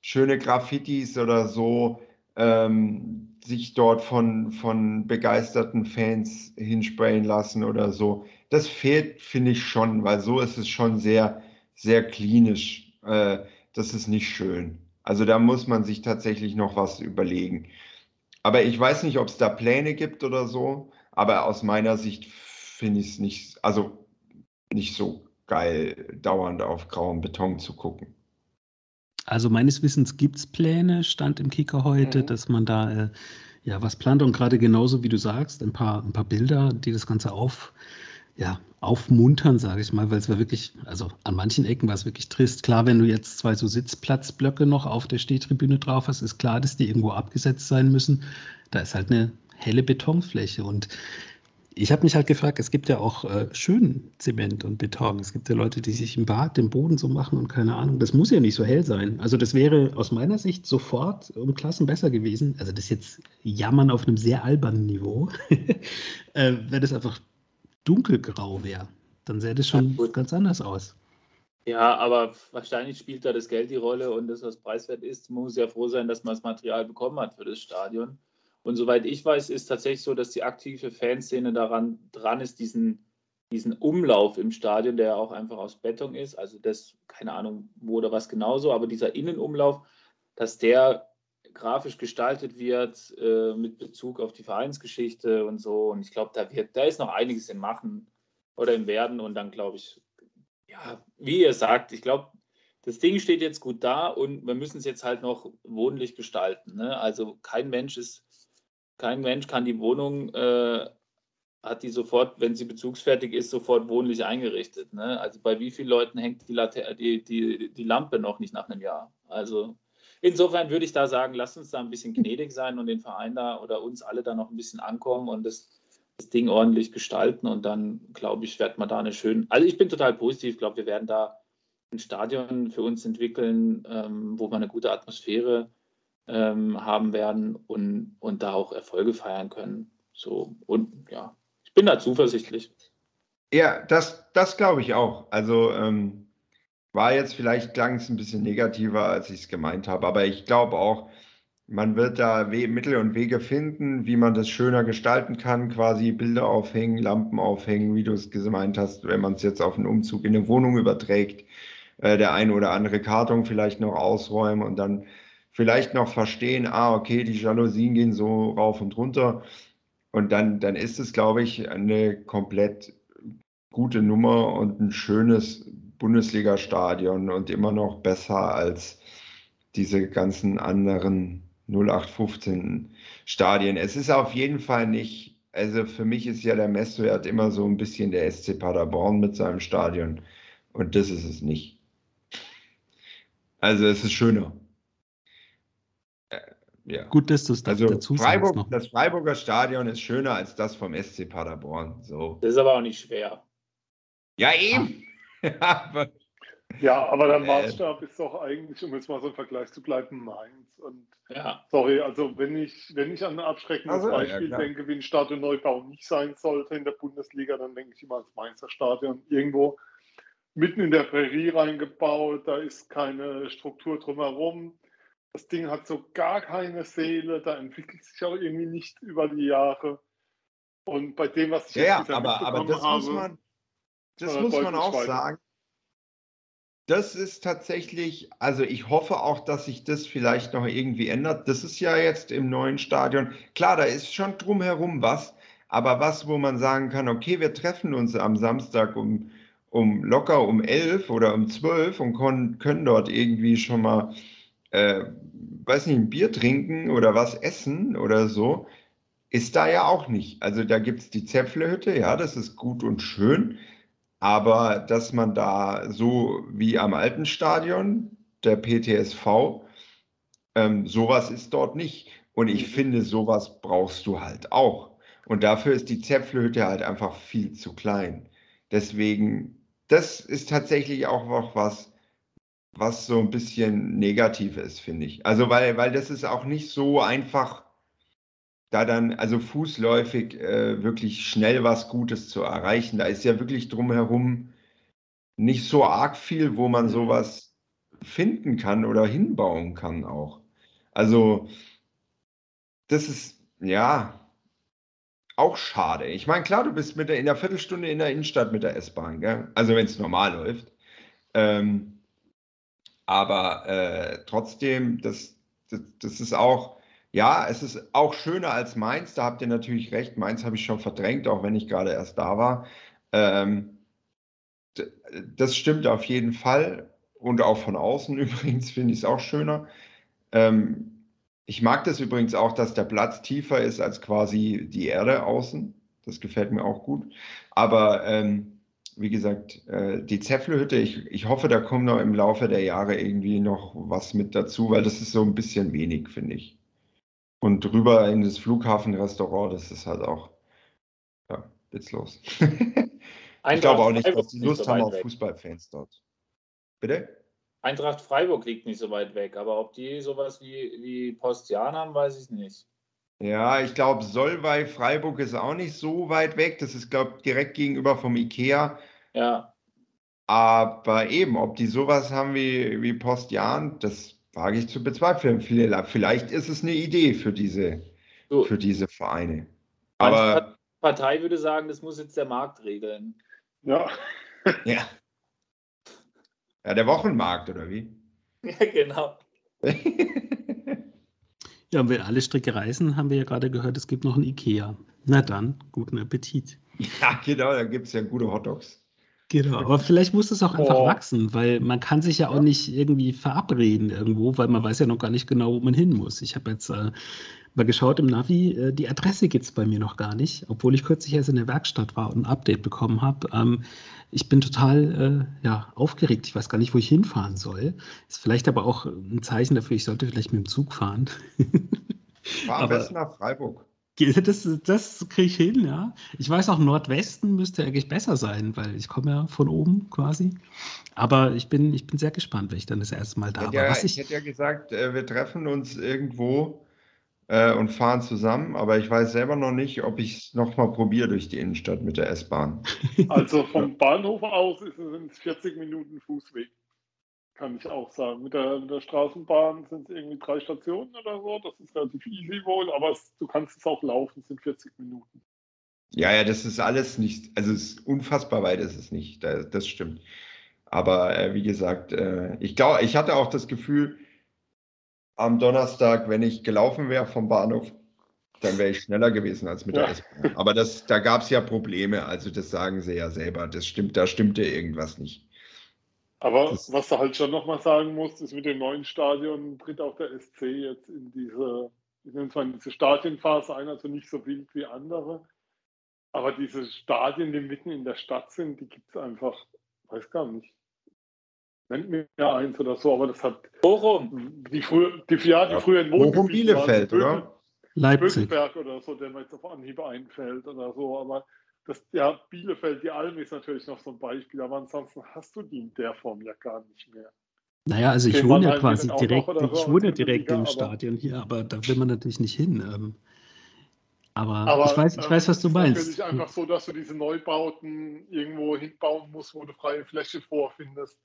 schöne Graffitis oder so, ähm, sich dort von, von begeisterten Fans hinsprayen lassen oder so. Das fehlt, finde ich schon, weil so ist es schon sehr, sehr klinisch. Äh, das ist nicht schön. Also da muss man sich tatsächlich noch was überlegen. Aber ich weiß nicht, ob es da Pläne gibt oder so. Aber aus meiner Sicht finde ich es nicht, also nicht so geil, dauernd auf grauem Beton zu gucken. Also meines Wissens gibt es Pläne, stand im Kicker heute, mhm. dass man da äh, ja was plant und gerade genauso wie du sagst, ein paar, ein paar Bilder, die das Ganze auf, ja, aufmuntern, sage ich mal, weil es war wirklich, also an manchen Ecken war es wirklich trist. Klar, wenn du jetzt zwei so Sitzplatzblöcke noch auf der Stehtribüne drauf hast, ist klar, dass die irgendwo abgesetzt sein müssen. Da ist halt eine helle Betonfläche und ich habe mich halt gefragt, es gibt ja auch äh, schönen Zement und Beton. Es gibt ja Leute, die sich im Bad den Boden so machen und keine Ahnung. Das muss ja nicht so hell sein. Also das wäre aus meiner Sicht sofort um Klassen besser gewesen. Also das jetzt Jammern auf einem sehr albernen Niveau. [LAUGHS] äh, wenn es einfach dunkelgrau wäre, dann sähe das schon ja, ganz anders aus. Ja, aber wahrscheinlich spielt da das Geld die Rolle und das, was preiswert ist. Man muss ja froh sein, dass man das Material bekommen hat für das Stadion. Und soweit ich weiß, ist tatsächlich so, dass die aktive Fanszene daran dran ist, diesen, diesen Umlauf im Stadion, der auch einfach aus Beton ist, also das, keine Ahnung, wo oder was genauso, aber dieser Innenumlauf, dass der grafisch gestaltet wird äh, mit Bezug auf die Vereinsgeschichte und so. Und ich glaube, da wird, da ist noch einiges im Machen oder im Werden. Und dann glaube ich, ja, wie ihr sagt, ich glaube, das Ding steht jetzt gut da und wir müssen es jetzt halt noch wohnlich gestalten. Ne? Also kein Mensch ist, kein Mensch kann die Wohnung, äh, hat die sofort, wenn sie bezugsfertig ist, sofort wohnlich eingerichtet. Ne? Also bei wie vielen Leuten hängt die, die, die, die Lampe noch nicht nach einem Jahr? Also insofern würde ich da sagen, lasst uns da ein bisschen gnädig sein und den Verein da oder uns alle da noch ein bisschen ankommen und das das Ding ordentlich gestalten und dann, glaube ich, wird man da eine schöne. Also ich bin total positiv, ich glaube, wir werden da ein Stadion für uns entwickeln, ähm, wo wir eine gute Atmosphäre ähm, haben werden und, und da auch Erfolge feiern können. So, und ja, ich bin da zuversichtlich. Ja, das, das glaube ich auch. Also ähm, war jetzt vielleicht klang es ein bisschen negativer, als ich es gemeint habe, aber ich glaube auch, man wird da We Mittel und Wege finden, wie man das schöner gestalten kann, quasi Bilder aufhängen, Lampen aufhängen, wie du es gemeint hast, wenn man es jetzt auf einen Umzug in eine Wohnung überträgt, äh, der eine oder andere Karton vielleicht noch ausräumen und dann vielleicht noch verstehen, ah, okay, die Jalousien gehen so rauf und runter. Und dann, dann ist es, glaube ich, eine komplett gute Nummer und ein schönes Bundesliga-Stadion und immer noch besser als diese ganzen anderen 0815 Stadien. Es ist auf jeden Fall nicht, also für mich ist ja der Messwert immer so ein bisschen der SC Paderborn mit seinem Stadion und das ist es nicht. Also es ist schöner. Äh, ja. Gut, dass du es also dazu Freiburg, sagst. Das Freiburger Stadion ist schöner als das vom SC Paderborn. So. Das ist aber auch nicht schwer. Ja, eben. [LAUGHS] aber ja, aber der äh. Maßstab äh, ist doch eigentlich, um jetzt mal so im Vergleich zu bleiben, Mainz. Und ja. sorry, also wenn ich, wenn ich an ein abschreckendes also, Beispiel ja, denke, wie ein Stadionneubau nicht sein sollte in der Bundesliga, dann denke ich immer ans Mainzer Stadion. Irgendwo mitten in der Prärie reingebaut, da ist keine Struktur drumherum. Das Ding hat so gar keine Seele, da entwickelt sich auch irgendwie nicht über die Jahre. Und bei dem, was ich ja, jetzt ja, aber, aber das habe, muss man, das muss man auch sagen das ist tatsächlich, also ich hoffe auch, dass sich das vielleicht noch irgendwie ändert. Das ist ja jetzt im neuen Stadion. Klar, da ist schon drumherum was, aber was, wo man sagen kann, okay, wir treffen uns am Samstag um, um locker um elf oder um zwölf und können, können dort irgendwie schon mal, äh, weiß nicht, ein Bier trinken oder was essen oder so, ist da ja auch nicht. Also da gibt es die Zäpflehütte, ja, das ist gut und schön. Aber dass man da so wie am alten Stadion, der PTSV, ähm, sowas ist dort nicht. Und ich mhm. finde, sowas brauchst du halt auch. Und dafür ist die Zäpflehütte halt einfach viel zu klein. Deswegen, das ist tatsächlich auch noch was, was so ein bisschen negativ ist, finde ich. Also, weil, weil das ist auch nicht so einfach da dann, also fußläufig, äh, wirklich schnell was Gutes zu erreichen. Da ist ja wirklich drumherum nicht so arg viel, wo man sowas finden kann oder hinbauen kann auch. Also, das ist, ja, auch schade. Ich meine, klar, du bist mit der, in der Viertelstunde in der Innenstadt mit der S-Bahn, also wenn es normal läuft. Ähm, aber äh, trotzdem, das, das, das ist auch, ja, es ist auch schöner als Mainz, da habt ihr natürlich recht. Mainz habe ich schon verdrängt, auch wenn ich gerade erst da war. Ähm, das stimmt auf jeden Fall. Und auch von außen [LAUGHS] übrigens finde ich es auch schöner. Ähm, ich mag das übrigens auch, dass der Platz tiefer ist als quasi die Erde außen. Das gefällt mir auch gut. Aber ähm, wie gesagt, äh, die Zäpflehütte, ich, ich hoffe, da kommt noch im Laufe der Jahre irgendwie noch was mit dazu, weil das ist so ein bisschen wenig, finde ich. Und drüber in das Flughafenrestaurant, das ist halt auch ja, witzlos. [LAUGHS] ich glaube auch nicht, dass die Lust so haben auf. Fußballfans dort. Bitte? Eintracht Freiburg liegt nicht so weit weg, aber ob die sowas wie, wie Postian haben, weiß ich nicht. Ja, ich glaube, Solvay Freiburg ist auch nicht so weit weg. Das ist, glaube ich, direkt gegenüber vom Ikea. Ja. Aber eben, ob die sowas haben wie, wie Postjan, das wage ich zu bezweifeln. Vielleicht ist es eine Idee für diese, so. für diese Vereine. Aber Partei würde sagen, das muss jetzt der Markt regeln. Ja. [LAUGHS] ja. Ja, der Wochenmarkt, oder wie? [LAUGHS] Ja, genau. [LAUGHS] ja, und wenn alle Stricke reißen, haben wir ja gerade gehört, es gibt noch ein Ikea. Na dann, guten Appetit. Ja, genau, da gibt es ja gute Hotdogs. Genau, aber vielleicht muss es auch einfach oh. wachsen, weil man kann sich ja auch nicht irgendwie verabreden irgendwo, weil man weiß ja noch gar nicht genau, wo man hin muss. Ich habe jetzt äh, mal geschaut im Navi, äh, die Adresse gibt es bei mir noch gar nicht, obwohl ich kürzlich erst in der Werkstatt war und ein Update bekommen habe. Ähm, ich bin total äh, ja, aufgeregt. Ich weiß gar nicht, wo ich hinfahren soll. Ist vielleicht aber auch ein Zeichen dafür, ich sollte vielleicht mit dem Zug fahren. [LAUGHS] Fahr am besten nach Freiburg. Das, das kriege ich hin, ja. Ich weiß auch, Nordwesten müsste eigentlich besser sein, weil ich komme ja von oben quasi. Aber ich bin, ich bin sehr gespannt, wenn ich dann das erste Mal da war. Ja, ich, ich hätte ja gesagt, äh, wir treffen uns irgendwo äh, und fahren zusammen, aber ich weiß selber noch nicht, ob ich es nochmal probiere durch die Innenstadt mit der S-Bahn. [LAUGHS] Also vom Bahnhof aus ist es 40 Minuten Fußweg kann ich auch sagen. Mit der, mit der Straßenbahn sind es irgendwie drei Stationen oder so. Das ist relativ easy wohl, aber es, du kannst es auch laufen, es sind 40 Minuten. Ja, ja, das ist alles nicht, also es ist unfassbar weit ist es nicht, das, stimmt. Aber äh, wie gesagt, äh, ich glaube, ich hatte auch das Gefühl, am Donnerstag, wenn ich gelaufen wäre vom Bahnhof, dann wäre ich schneller gewesen als mit ja. der S-Bahn. Aber das, da gab es ja Probleme, also das sagen sie ja selber. Das stimmt, da stimmte irgendwas nicht. Aber das was du halt schon nochmal sagen musst, ist mit dem neuen Stadion tritt auch der SC jetzt in diese, ich nenne es mal diese Stadienphase ein, also nicht so wild wie andere. Aber diese Stadien, die mitten in der Stadt sind, die gibt es einfach, weiß gar nicht. Nennt mir ja eins oder so, aber das hat. Bochum. Die, früher, die, ja, die früher in Bochum Bielefeld, oder? Leipzig. Bökelberg oder so, der mir jetzt auf Anhieb einfällt oder so. Aber das, ja, Bielefeld, die Alm ist natürlich noch so ein Beispiel, aber ansonsten hast du die in der Form ja gar nicht mehr. Naja, also ich wohne ja quasi direkt, so, ich wohne direkt Liga, im Stadion hier, aber da will man natürlich nicht hin. Ähm, aber, aber, ich weiß, ich weiß, was du meinst. Es ist natürlich einfach so, dass du diese Neubauten irgendwo hinbauen musst, wo du freie Fläche vorfindest,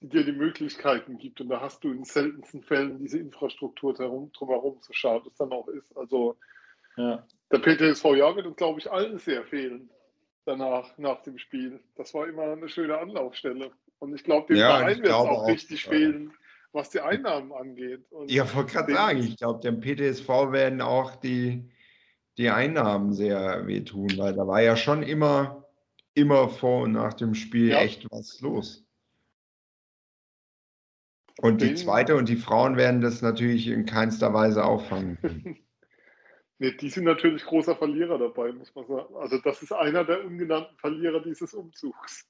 die dir die Möglichkeiten gibt. Und da hast du in seltensten Fällen diese Infrastruktur darum, drumherum, so schade es dann auch ist. Also ja. Der PTSV ja wird uns, glaube ich, allen sehr fehlen danach, nach dem Spiel. Das war immer eine schöne Anlaufstelle. Und ich glaube, dem ja, Verein wird es auch, auch richtig ja. fehlen, was die Einnahmen angeht. Und ja, wollte gerade sagen, ich glaube, dem PTSV werden auch die, die Einnahmen sehr wehtun, weil da war ja schon immer, immer vor und nach dem Spiel ja. echt was los. Und die zweite und die Frauen werden das natürlich in keinster Weise auffangen. [LAUGHS] Nee, die sind natürlich großer Verlierer dabei, muss man sagen. Also das ist einer der ungenannten Verlierer dieses Umzugs.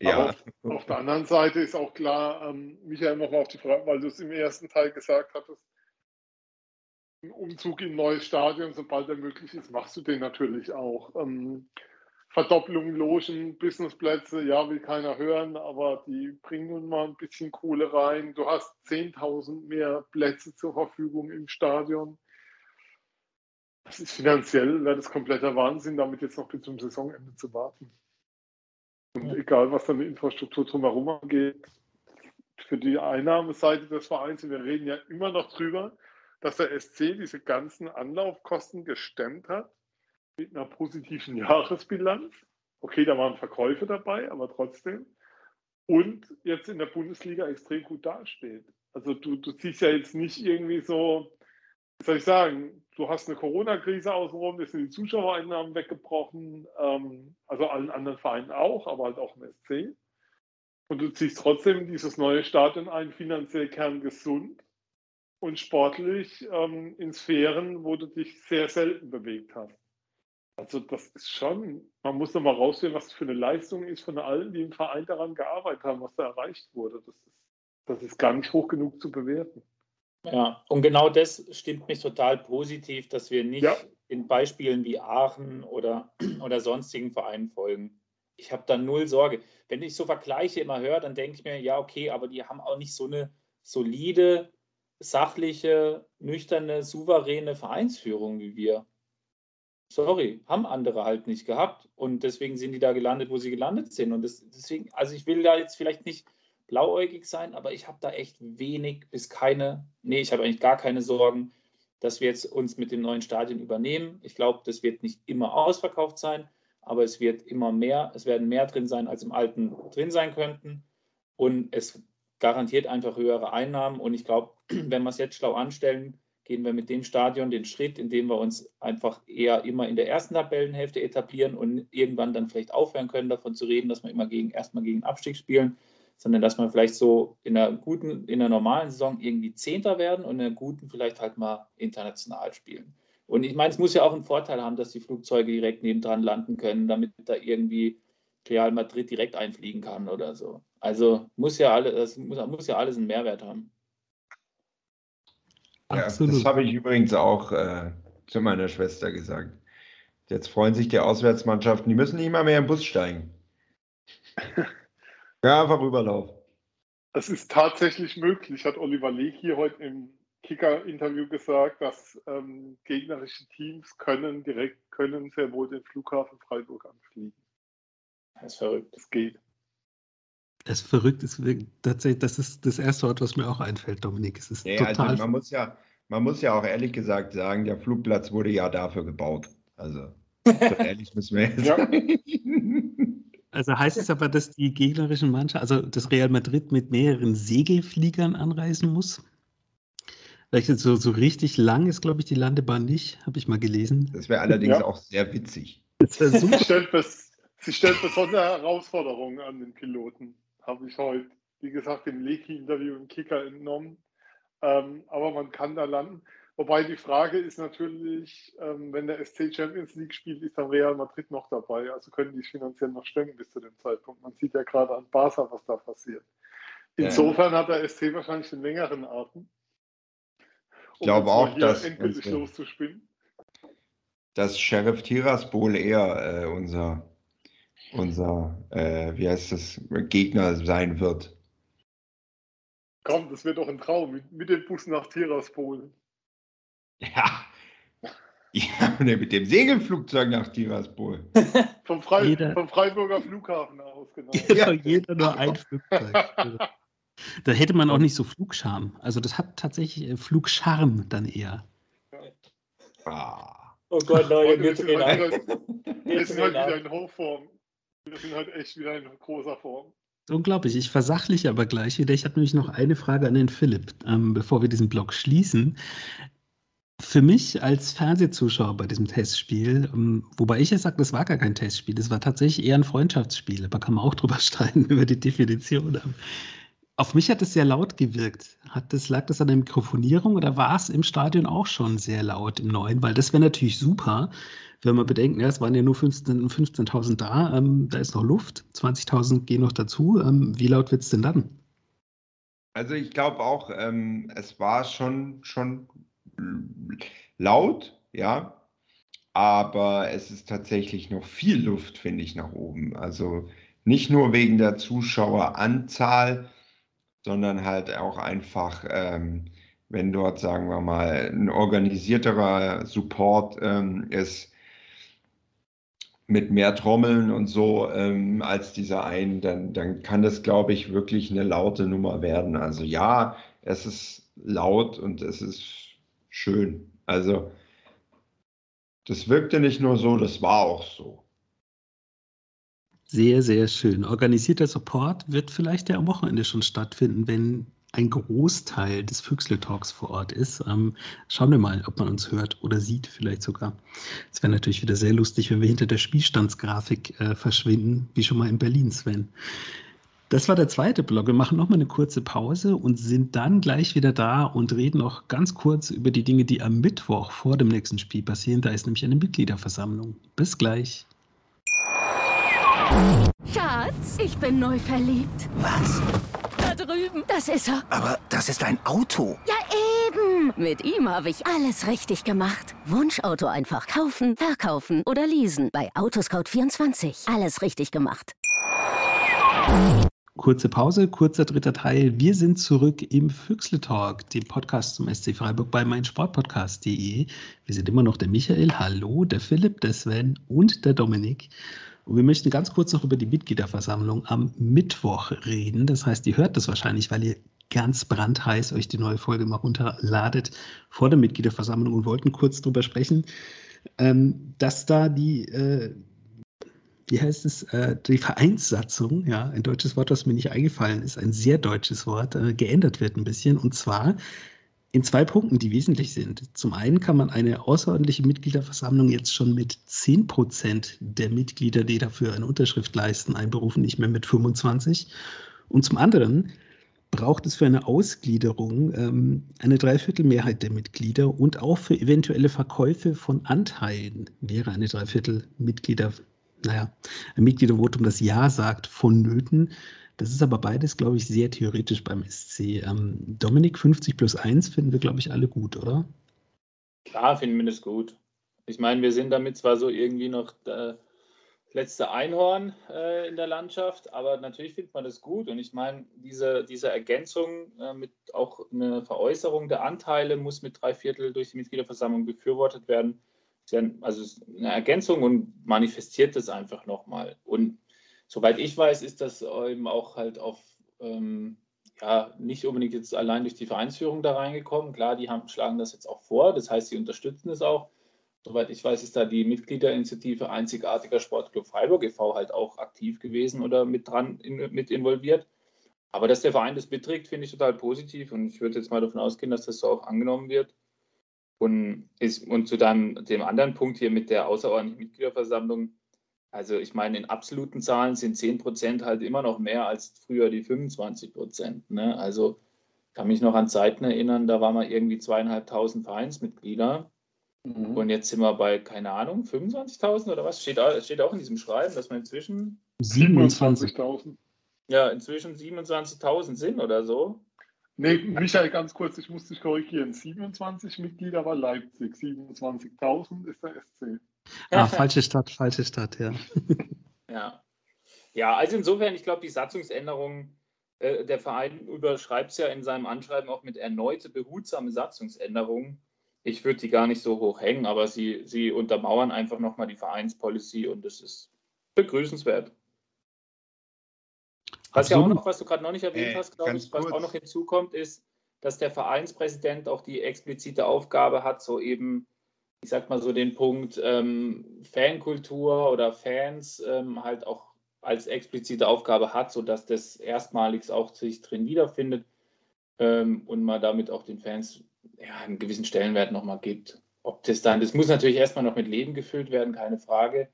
Ja. Auf, auf, der anderen Seite ist auch klar, ähm, Michael, nochmal auf die Frage, weil du es im ersten Teil gesagt hattest, ein Umzug in ein neues Stadion, sobald er möglich ist, machst du den natürlich auch. Ähm, Verdopplung Logen, Businessplätze, ja, will keiner hören, aber die bringen nun mal ein bisschen Kohle rein. Du hast 10.000 mehr Plätze zur Verfügung im Stadion. Das ist finanziell, wäre das kompletter Wahnsinn, damit jetzt noch bis zum Saisonende zu warten. Und ja. egal, was dann die Infrastruktur drumherum angeht, für die Einnahmeseite des Vereins, wir reden ja immer noch drüber, dass der SC diese ganzen Anlaufkosten gestemmt hat mit einer positiven [LAUGHS] Jahresbilanz. Okay, da waren Verkäufe dabei, aber trotzdem. Und jetzt in der Bundesliga extrem gut dasteht. Also du, du siehst ja jetzt nicht irgendwie so, wie soll ich sagen, du hast eine Corona-Krise außenrum, es sind die Zuschauereinnahmen weggebrochen, ähm, also allen anderen Vereinen auch, aber halt auch im SC. Und du ziehst trotzdem dieses neue Stadion ein, finanziell kerngesund und sportlich ähm, in Sphären, wo du dich sehr selten bewegt hast. Also das ist schon, man muss nochmal rausfinden, was für eine Leistung ist von allen, die im Verein daran gearbeitet haben, was da erreicht wurde. Das ist, das ist gar nicht hoch genug zu bewerten. Ja, und genau das stimmt mich total positiv, dass wir nicht ja. in Beispielen wie Aachen oder, oder sonstigen Vereinen folgen. Ich habe da null Sorge. Wenn ich so Vergleiche immer höre, dann denke ich mir, ja, okay, aber die haben auch nicht so eine solide, sachliche, nüchterne, souveräne Vereinsführung wie wir Sorry, haben andere halt nicht gehabt und deswegen sind die da gelandet, wo sie gelandet sind. Und das, deswegen, also ich will da jetzt vielleicht nicht blauäugig sein, aber ich habe da echt wenig bis keine, nee, ich habe eigentlich gar keine Sorgen, dass wir jetzt uns mit dem neuen Stadion übernehmen. Ich glaube, das wird nicht immer ausverkauft sein, aber es wird immer mehr, es werden mehr drin sein, als im alten drin sein könnten. Und es garantiert einfach höhere Einnahmen. Und ich glaube, [CLEARS THROAT] wenn wir es jetzt schlau anstellen, gehen wir mit dem Stadion den Schritt, indem wir uns einfach eher immer in der ersten Tabellenhälfte etablieren und irgendwann dann vielleicht aufhören können, davon zu reden, dass wir immer gegen, erstmal gegen Abstieg spielen, sondern dass wir vielleicht so in einer guten, in einer normalen Saison irgendwie Zehnter werden und in einer guten vielleicht halt mal international spielen. Und ich meine, es muss ja auch einen Vorteil haben, dass die Flugzeuge direkt nebendran landen können, damit da irgendwie Real Madrid direkt einfliegen kann oder so. Also muss ja alles, das muss, muss ja alles einen Mehrwert haben. Ja, Absolut. das habe ich übrigens auch äh, zu meiner Schwester gesagt. Jetzt freuen sich die Auswärtsmannschaften, die müssen nicht mal mehr im Bus steigen. [LAUGHS] ja, einfach rüberlaufen. Das ist tatsächlich möglich, hat Oliver Leek hier heute im Kicker-Interview gesagt, dass ähm, gegnerische Teams können direkt, können sehr wohl den Flughafen Freiburg anfliegen. Das ist verrückt. Das geht. Das ist verrückt, ist tatsächlich, das ist das erste Wort, was mir auch einfällt, Dominik. Es ist ja, also total. Also man, muss ja, man muss ja auch ehrlich gesagt sagen, der Flugplatz wurde ja dafür gebaut. Also, so [LAUGHS] ehrlich müssen wir jetzt ja. Also heißt es aber, dass die gegnerischen Mannschaften, also das Real Madrid mit mehreren Segelfliegern anreisen muss? Vielleicht so, so richtig lang ist, glaube ich, die Landebahn nicht, habe ich mal gelesen. Das wäre allerdings ja. auch sehr witzig. Das wäre super. Sie stellt besondere Herausforderungen an den Piloten, habe ich heute, wie gesagt, im Leki-Interview im Kicker entnommen. Ähm, aber man kann da landen. Wobei die Frage ist natürlich, ähm, wenn der SC Champions League spielt, ist dann Real Madrid noch dabei. Also können die es finanziell noch stemmen bis zu dem Zeitpunkt. Man sieht ja gerade an Barca, was da passiert. Insofern ja. hat der SC wahrscheinlich den längeren Atem. Um ich glaube auch, dass endgültig loszuspielen. Dass Sheriff Tiraspol eher äh, unser unser, äh, wie heißt das, Gegner sein wird. Komm, das wird doch ein Traum, mit, dem Bus nach Tiraspol. Ja. [LAUGHS] Ja, mit dem Segelflugzeug nach Tiraspol. [LAUGHS] vom, Frei, vom Freiburger Flughafen aus, genau. [LAUGHS] Ja, jeder nur ein Flugzeug. da hätte man auch nicht so Flugscham. Also das hat tatsächlich äh, Flugscharm dann eher. Ja. Ah. Oh Gott, Leute, wir drehen ein. Wir sind halt wieder in Hochform. Wir sind halt echt wieder in großer Form. Unglaublich. Ich versachliche aber gleich wieder. Ich habe nämlich noch eine Frage an den Philipp, ähm, bevor wir diesen Blog schließen. Für mich als Fernsehzuschauer bei diesem Testspiel, ähm, wobei ich ja sage, das war gar kein Testspiel, das war tatsächlich eher ein Freundschaftsspiel, aber kann man auch drüber [LAUGHS] streiten über die Definition. Auf mich hat es sehr laut gewirkt. Hat das, lag das an der Mikrofonierung oder war es im Stadion auch schon sehr laut im Neuen? Weil das wäre natürlich super, wenn man bedenkt, ja, es waren ja nur 15.000 15 da, ähm, da ist noch Luft, 20.000 gehen noch dazu. Ähm, wie laut wird es denn dann? Also ich glaube auch, ähm, es war schon, schon laut, ja, aber es ist tatsächlich noch viel Luft, finde ich, nach oben. Also nicht nur wegen der Zuschaueranzahl, sondern halt auch einfach, ähm, wenn dort, sagen wir mal, ein organisierterer Support ähm, ist, mit mehr Trommeln und so ähm, als dieser einen, dann, dann kann das, glaube ich, wirklich eine laute Nummer werden. Also ja, es ist laut und es ist schön. Also das wirkte nicht nur so, das war auch so. Sehr, sehr schön. Organisierter Support wird vielleicht ja am Wochenende schon stattfinden, wenn ein Großteil des Füchsle-Talks vor Ort ist. Ähm, schauen wir mal, ob man uns hört oder sieht, vielleicht sogar. Es wäre natürlich wieder sehr lustig, wenn wir hinter der Spielstandsgrafik äh, verschwinden, wie schon mal in Berlin, Sven. Das war der zweite Blog. Wir machen nochmal eine kurze Pause und sind dann gleich wieder da und reden noch ganz kurz über die Dinge, die am Mittwoch vor dem nächsten Spiel passieren. Da ist nämlich eine Mitgliederversammlung. Bis gleich. Schatz, ich bin neu verliebt. Was? drüben. Das ist er. Aber das ist ein Auto. Ja, eben. Mit ihm habe ich alles richtig gemacht. Wunschauto einfach kaufen, verkaufen oder leasen. Bei Autoscout24. Alles richtig gemacht. Kurze Pause, kurzer dritter Teil. Wir sind zurück im Füchsle Talk, dem Podcast zum SC Freiburg bei meinsportpodcast.de. Wir sind immer noch der Michael, hallo, der Philipp, der Sven und der Dominik. Und wir möchten ganz kurz noch über die Mitgliederversammlung am Mittwoch reden. Das heißt, ihr hört das wahrscheinlich, weil ihr ganz brandheiß euch die neue Folge mal runterladet vor der Mitgliederversammlung und wollten kurz drüber sprechen, ähm, dass da die äh, wie heißt es, äh, die Vereinssatzung, ja, ein deutsches Wort, das mir nicht eingefallen ist, ein sehr deutsches Wort, äh, geändert wird ein bisschen. Und zwar in zwei Punkten, die wesentlich sind. Zum einen kann man eine außerordentliche Mitgliederversammlung jetzt schon mit 10 Prozent der Mitglieder, die dafür eine Unterschrift leisten, einberufen, nicht mehr mit 25. Und zum anderen braucht es für eine Ausgliederung ähm, eine Dreiviertelmehrheit der Mitglieder und auch für eventuelle Verkäufe von Anteilen wäre eine Dreiviertel Mitglieder naja, ein Mitgliedervotum, das Ja sagt, vonnöten. Das ist aber beides, glaube ich, sehr theoretisch beim SC. Ähm, Dominik, 50 plus 1 finden wir, glaube ich, alle gut, oder? Klar, finden wir das gut. Ich meine, wir sind damit zwar so irgendwie noch das letzte Einhorn äh, in der Landschaft, aber natürlich findet man das gut. Und ich meine, diese, diese Ergänzung äh, mit auch eine Veräußerung der Anteile muss mit drei Viertel durch die Mitgliederversammlung befürwortet werden also eine Ergänzung und manifestiert das einfach nochmal. Und soweit ich weiß, ist das eben auch halt auf, ähm, ja, nicht unbedingt jetzt allein durch die Vereinsführung da reingekommen. Klar, die haben, schlagen das jetzt auch vor, das heißt, sie unterstützen es auch. Soweit ich weiß, ist da die Mitgliederinitiative Einzigartiger Sportclub Freiburg e.V. halt auch aktiv gewesen oder mit dran in, mit involviert. Aber dass der Verein das mitträgt, finde ich total positiv und ich würde jetzt mal davon ausgehen, dass das so auch angenommen wird. Und, ist, und zu deinem, dem anderen Punkt hier mit der außerordentlichen Mitgliederversammlung, also ich meine, in absoluten Zahlen sind 10 Prozent halt immer noch mehr als früher die 25 Prozent. Ne? Also kann mich noch an Zeiten erinnern, da waren wir irgendwie zweieinhalbtausend Vereinsmitglieder. Mhm. Und jetzt sind wir bei, keine Ahnung, 25.000 oder was? Steht, steht auch in diesem Schreiben, dass wir inzwischen 27.000. Ja, inzwischen 27.000 sind oder so. Nee, Michael, ganz kurz, ich muss dich korrigieren. 27 Mitglieder war Leipzig, 27.000 ist der SC. Ah, falsche Stadt, falsche Stadt, ja. ja. Ja, also insofern, ich glaube, die Satzungsänderung, äh, der Verein überschreibt es ja in seinem Anschreiben auch mit erneute behutsame Satzungsänderungen. Ich würde die gar nicht so hoch hängen, aber sie, sie untermauern einfach nochmal die Vereinspolicy und das ist begrüßenswert. Was ja auch noch, was du gerade noch nicht erwähnt äh, hast, glaube ich, was kurz. auch noch hinzukommt, ist, dass der Vereinspräsident auch die explizite Aufgabe hat, so eben, ich sag mal so den Punkt ähm, Fankultur oder Fans ähm, halt auch als explizite Aufgabe hat, sodass das erstmalig auch sich drin wiederfindet ähm, und man damit auch den Fans ja, einen gewissen Stellenwert nochmal gibt. Ob das dann, das muss natürlich erstmal noch mit Leben gefüllt werden, keine Frage,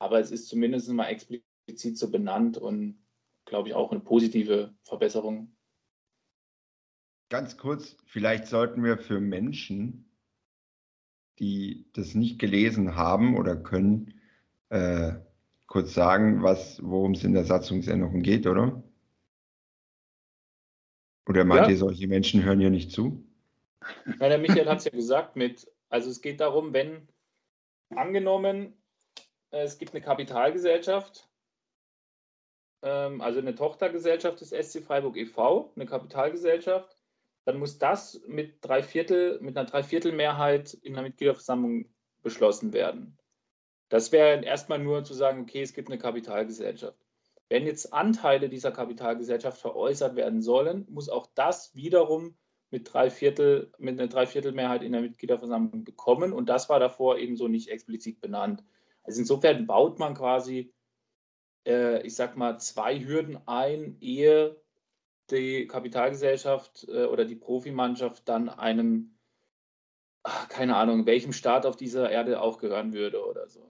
aber es ist zumindest mal explizit so benannt und glaube ich, auch eine positive Verbesserung. Ganz kurz, vielleicht sollten wir für Menschen, die das nicht gelesen haben oder können, äh, kurz sagen, worum es in der Satzungsänderung geht, oder? Oder meint ja. ihr, solche Menschen hören hier nicht zu? Ja, der Michael hat es ja gesagt mit, also es geht darum, wenn angenommen, es gibt eine Kapitalgesellschaft ähm, also eine Tochtergesellschaft des SC Freiburg e.V., eine Kapitalgesellschaft, dann muss das mit, drei Viertel, mit einer Dreiviertelmehrheit in der Mitgliederversammlung beschlossen werden. Das wäre erstmal nur zu sagen, okay, es gibt eine Kapitalgesellschaft. Wenn jetzt Anteile dieser Kapitalgesellschaft veräußert werden sollen, muss auch das wiederum mit, drei Viertel, mit einer Dreiviertelmehrheit in der Mitgliederversammlung bekommen. Und das war davor ebenso nicht explizit benannt. Also insofern baut man quasi äh, ich sag mal, zwei Hürden ein, ehe die Kapitalgesellschaft äh, oder die Profimannschaft dann einem, ach, keine Ahnung, welchem Staat auf dieser Erde auch gehören würde oder so.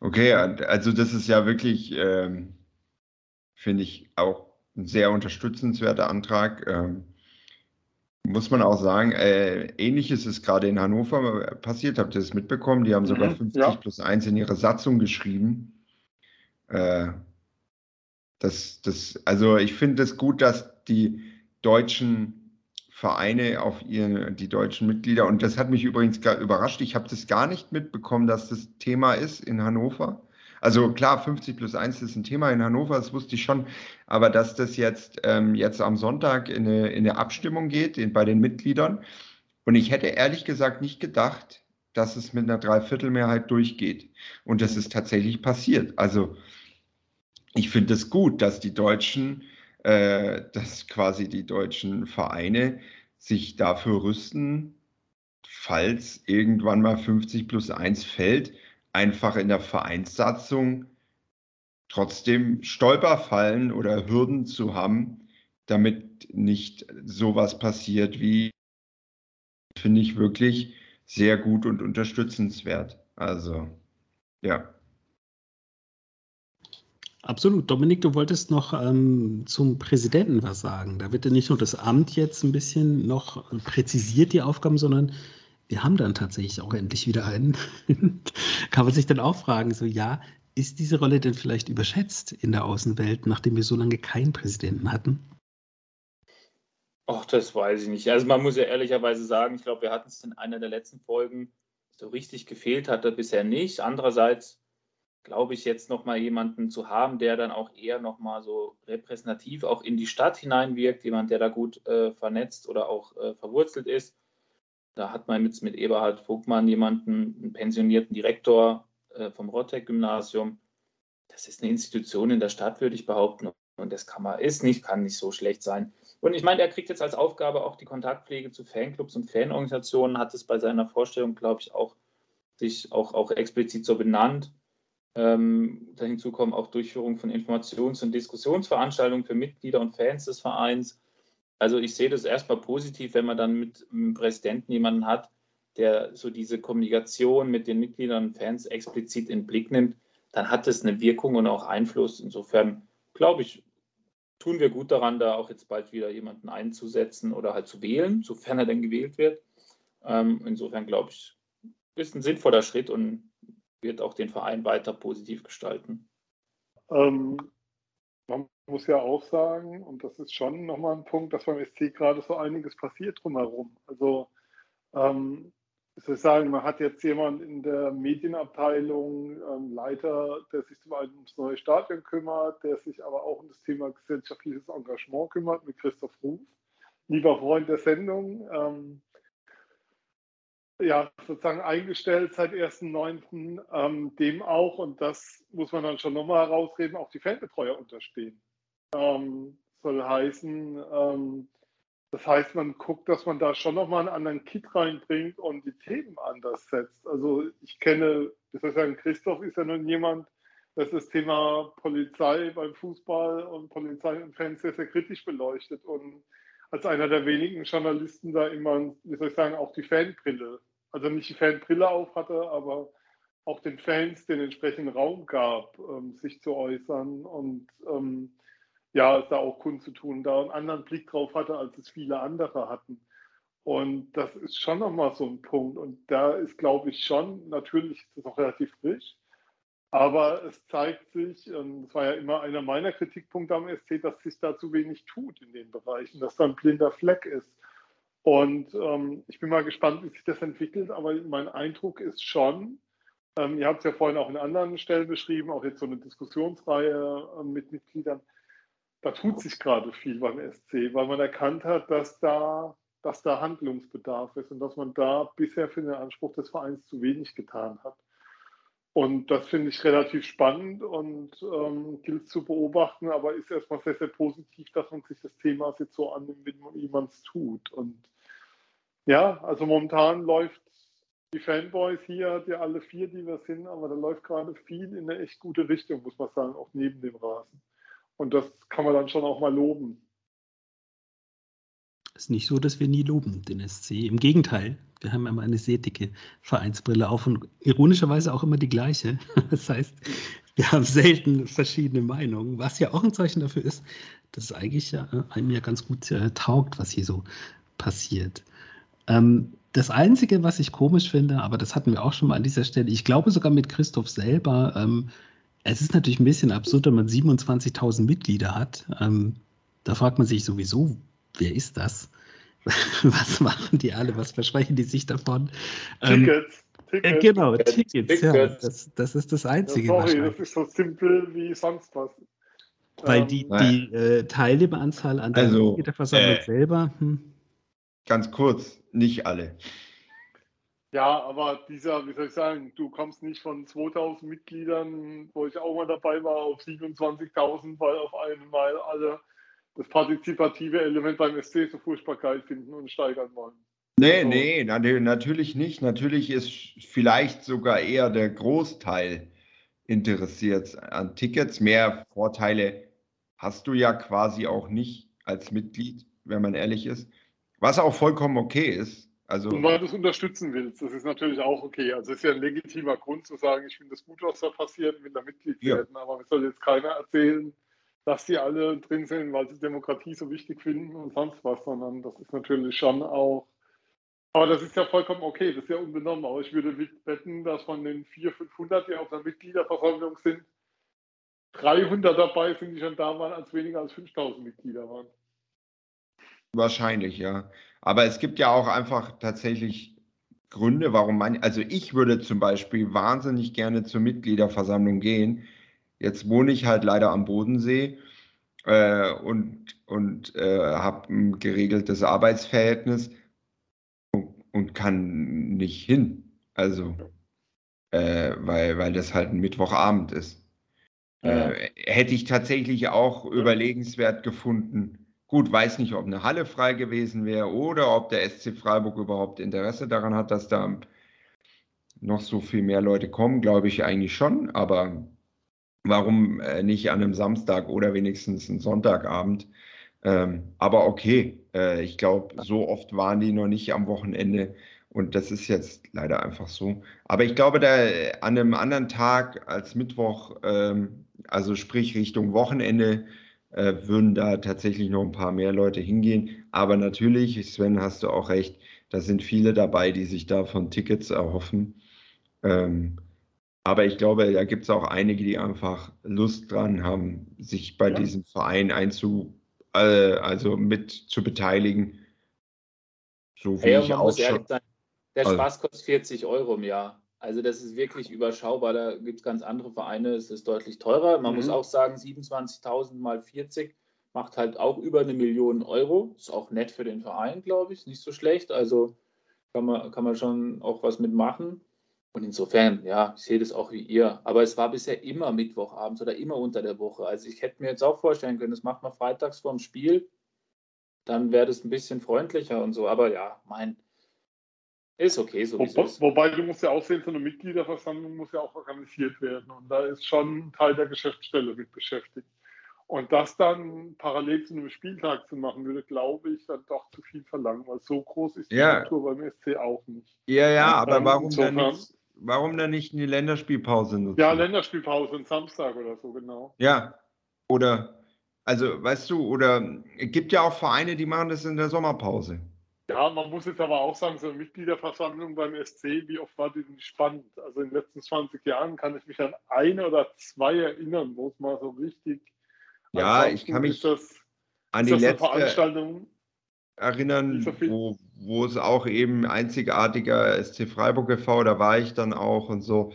Okay, also das ist ja wirklich, ähm, finde ich, auch ein sehr unterstützenswerter Antrag. Ähm, muss man auch sagen, äh, ähnliches ist gerade in Hannover passiert. Habt ihr das mitbekommen? Die haben sogar mhm, 50 ja. plus 1 in ihre Satzung geschrieben. Äh, das, das, also ich finde es gut, dass die deutschen Vereine auf ihren, die deutschen Mitglieder, und das hat mich übrigens gar überrascht, ich habe das gar nicht mitbekommen, dass das Thema ist in Hannover. Also klar, 50 plus 1 ist ein Thema in Hannover, das wusste ich schon, aber dass das jetzt, ähm, jetzt am Sonntag in eine, in eine Abstimmung geht in, bei den Mitgliedern und ich hätte ehrlich gesagt nicht gedacht, dass es mit einer Dreiviertelmehrheit durchgeht. Und das ist tatsächlich passiert. Also ich finde es gut, dass die Deutschen, äh, dass quasi die deutschen Vereine sich dafür rüsten, falls irgendwann mal 50 plus 1 fällt, einfach in der Vereinssatzung trotzdem Stolperfallen oder Hürden zu haben, damit nicht sowas passiert wie, finde ich wirklich sehr gut und unterstützenswert. Also, ja. Absolut. Dominik, du wolltest noch ähm, zum Präsidenten was sagen. Da wird ja nicht nur das Amt jetzt ein bisschen noch präzisiert, die Aufgaben, sondern wir haben dann tatsächlich auch endlich wieder einen. [LAUGHS] Kann man sich dann auch fragen, so ja, ist diese Rolle denn vielleicht überschätzt in der Außenwelt, nachdem wir so lange keinen Präsidenten hatten? Ach, das weiß ich nicht. Also man muss ja ehrlicherweise sagen, ich glaube, wir hatten es in einer der letzten Folgen so richtig gefehlt hat er bisher nicht. Andererseits glaube ich, jetzt nochmal jemanden zu haben, der dann auch eher nochmal so repräsentativ auch in die Stadt hineinwirkt, jemand, der da gut äh, vernetzt oder auch äh, verwurzelt ist. Da hat man jetzt mit Eberhard Vogtmann jemanden, einen pensionierten Direktor äh, vom Rottek-Gymnasium. Das ist eine Institution in der Stadt, würde ich behaupten. Und das kann man, ist nicht, kann nicht so schlecht sein. Und ich meine, er kriegt jetzt als Aufgabe auch die Kontaktpflege zu Fanclubs und Fanorganisationen, hat es bei seiner Vorstellung, glaube ich, auch sich auch, auch explizit so benannt. Ähm, hinzu kommen auch Durchführung von Informations- und Diskussionsveranstaltungen für Mitglieder und Fans des Vereins. Also ich sehe das erstmal positiv, wenn man dann mit dem Präsidenten jemanden hat, der so diese Kommunikation mit den Mitgliedern und Fans explizit in den Blick nimmt, dann hat das eine Wirkung und auch Einfluss. Insofern glaube ich, tun wir gut daran, da auch jetzt bald wieder jemanden einzusetzen oder halt zu wählen, sofern er denn gewählt wird. Ähm, insofern glaube ich, ist ein sinnvoller Schritt und wird auch den Verein weiter positiv gestalten. Ähm, man muss ja auch sagen, und das ist schon nochmal ein Punkt, dass beim SC gerade so einiges passiert drumherum. Also ähm, ich soll sagen, man hat jetzt jemand in der Medienabteilung, ähm, Leiter, der sich zum einen ums neue Stadion kümmert, der sich aber auch um das Thema gesellschaftliches Engagement kümmert, mit Christoph Ruf, lieber Freund der Sendung. Ähm, ja, sozusagen eingestellt seit 1.9. Ähm, dem auch, und das muss man dann schon nochmal herausreden, auch die Fanbetreuer unterstehen. Ähm, soll heißen, ähm, das heißt, man guckt, dass man da schon nochmal einen anderen Kit reinbringt und die Themen anders setzt. Also ich kenne, das heißt, sagen, Christoph ist ja nun jemand, das das Thema Polizei beim Fußball und Polizei und Fans sehr, sehr kritisch beleuchtet und als einer der wenigen Journalisten da immer, wie soll ich sagen, auch die Fanbrille also nicht die Fanbrille auf hatte, aber auch den Fans den entsprechenden Raum gab, ähm, sich zu äußern und ähm, ja, da auch kundzutun, da einen anderen Blick drauf hatte, als es viele andere hatten. Und das ist schon nochmal so ein Punkt. Und da ist, glaube ich, schon, natürlich ist es noch relativ frisch, aber es zeigt sich, ähm, das war ja immer einer meiner Kritikpunkte am SC, dass sich da zu wenig tut in den Bereichen, dass da ein blinder Fleck ist. Und ähm, ich bin mal gespannt, wie sich das entwickelt, aber mein Eindruck ist schon, ähm, ihr habt es ja vorhin auch in anderen Stellen beschrieben, auch jetzt so eine Diskussionsreihe äh, mit Mitgliedern, da tut sich gerade viel beim SC, weil man erkannt hat, dass da, dass da Handlungsbedarf ist und dass man da bisher für den Anspruch des Vereins zu wenig getan hat. Und das finde ich relativ spannend und ähm, gilt zu beobachten, aber ist erstmal sehr, sehr positiv, dass man sich das Thema jetzt so annimmt, wie man es tut. Und ja, also momentan läuft die Fanboys hier, die alle vier, die wir sind, aber da läuft gerade viel in eine echt gute Richtung, muss man sagen, auch neben dem Rasen. Und das kann man dann schon auch mal loben. Es ist nicht so, dass wir nie loben, den SC. Im Gegenteil, wir haben immer eine sehr dicke Vereinsbrille auf und ironischerweise auch immer die gleiche. [LAUGHS] Das heißt, wir haben selten verschiedene Meinungen, was ja auch ein Zeichen dafür ist, dass es eigentlich ja äh, einem ja ganz gut äh, taugt, was hier so passiert. Ähm, das Einzige, was ich komisch finde, aber das hatten wir auch schon mal an dieser Stelle, ich glaube sogar mit Christoph selber, ähm, es ist natürlich ein bisschen absurd, wenn man 27.000 Mitglieder hat. Ähm, da fragt man sich sowieso, wer ist das? [LAUGHS] was machen die alle? Was versprechen die sich davon? Ähm, Tickets. Tickets. Äh, genau, Tickets, ja. Das, das ist das Einzige. Ja, sorry, das ist so simpel wie sonst was. Weil die, ähm, die äh, Teilnehmeranzahl an der also, Versammlung äh, selber. Hm. Ganz kurz, nicht alle. Ja, aber dieser, wie soll ich sagen, du kommst nicht von 2000 Mitgliedern, wo ich auch mal dabei war, auf 27.000, weil auf einmal alle das partizipative Element beim SC so furchtbar geil finden und steigern wollen. Nee, so. nee, natürlich nicht. Natürlich ist vielleicht sogar eher der Großteil interessiert an Tickets. Mehr Vorteile hast du ja quasi auch nicht als Mitglied, wenn man ehrlich ist. Was auch vollkommen okay ist. Also, und weil du es unterstützen willst, das ist natürlich auch okay. Also es ist ja ein legitimer Grund zu sagen, ich finde das gut, was da passiert, will da Mitglied ja. werden. Aber es soll jetzt keiner erzählen, dass die alle drin sind, weil sie Demokratie so wichtig finden und sonst was, sondern das ist natürlich schon auch. Aber das ist ja vollkommen okay, das ist ja unbenommen. Aber ich würde wetten, dass von den 400, 500, die auf der Mitgliederversammlung sind, 300 dabei sind, die schon da waren, als weniger als 5000 Mitglieder waren. Wahrscheinlich, ja. Aber es gibt ja auch einfach tatsächlich Gründe, warum man, also ich würde zum Beispiel wahnsinnig gerne zur Mitgliederversammlung gehen. Jetzt wohne ich halt leider am Bodensee äh, und, und äh, habe ein geregeltes Arbeitsverhältnis und, und, kann nicht hin. Also, äh, weil, weil das halt ein Mittwochabend ist. Ja. Äh, hätte ich tatsächlich auch überlegenswert gefunden, Gut, weiß nicht, ob eine Halle frei gewesen wäre oder ob der SC Freiburg überhaupt Interesse daran hat, dass da noch so viel mehr Leute kommen, glaube ich eigentlich schon. Aber warum äh, nicht an einem Samstag oder wenigstens einen Sonntagabend? Ähm, aber okay, äh, ich glaube, so oft waren die noch nicht am Wochenende und das ist jetzt leider einfach so. Aber ich glaube, da an einem anderen Tag als Mittwoch, ähm, also sprich Richtung Wochenende, äh, würden da tatsächlich noch ein paar mehr Leute hingehen. Aber natürlich, Sven, hast du auch recht, da sind viele dabei, die sich davon Tickets erhoffen. Ähm, aber ich glaube, da gibt es auch einige, die einfach Lust dran haben, sich bei ja. diesem Verein einzu, äh, also mit zu beteiligen. So wie hey, ich auch schon. Sein, der also Spaß kostet 40 Euro im Jahr. Also das ist wirklich überschaubar. Da gibt es ganz andere Vereine, es ist deutlich teurer. Man mhm. muss auch sagen, 27.000 mal 40 macht halt auch über eine Million Euro. Ist auch nett für den Verein, glaube ich. Nicht so schlecht. Also kann man, kann man schon auch was mitmachen. Und insofern, ja, ich sehe das auch wie ihr. Aber es war bisher immer Mittwochabends oder immer unter der Woche. Also ich hätte mir jetzt auch vorstellen können, das macht man freitags vorm Spiel. Dann wäre das ein bisschen freundlicher und so. Aber ja, mein, ist okay, so Wo, Wobei du musst ja auch sehen, so eine Mitgliederversammlung muss ja auch organisiert werden. Und da ist schon ein Teil der Geschäftsstelle mit beschäftigt. Und das dann parallel zu einem Spieltag zu machen, würde, glaube ich, dann doch zu viel verlangen, weil so groß ist die ja. Struktur beim SC auch nicht. Ja, ja, aber warum dann, nicht, warum dann nicht eine Länderspielpause nutzen? Ja, Länderspielpause, ein Samstag oder so, genau. Ja, oder, also, weißt du, oder es gibt ja auch Vereine, die machen das in der Sommerpause. Ja, man muss jetzt aber auch sagen, so eine Mitgliederversammlung beim SC, wie oft war die denn spannend? Also in den letzten 20 Jahren kann ich mich an eine oder zwei erinnern, wo es mal so richtig. Ja, ich kann mich das, an die letzte Veranstaltung erinnern, wo, wo es auch eben einzigartiger SC Freiburg e.V., da war ich dann auch und so.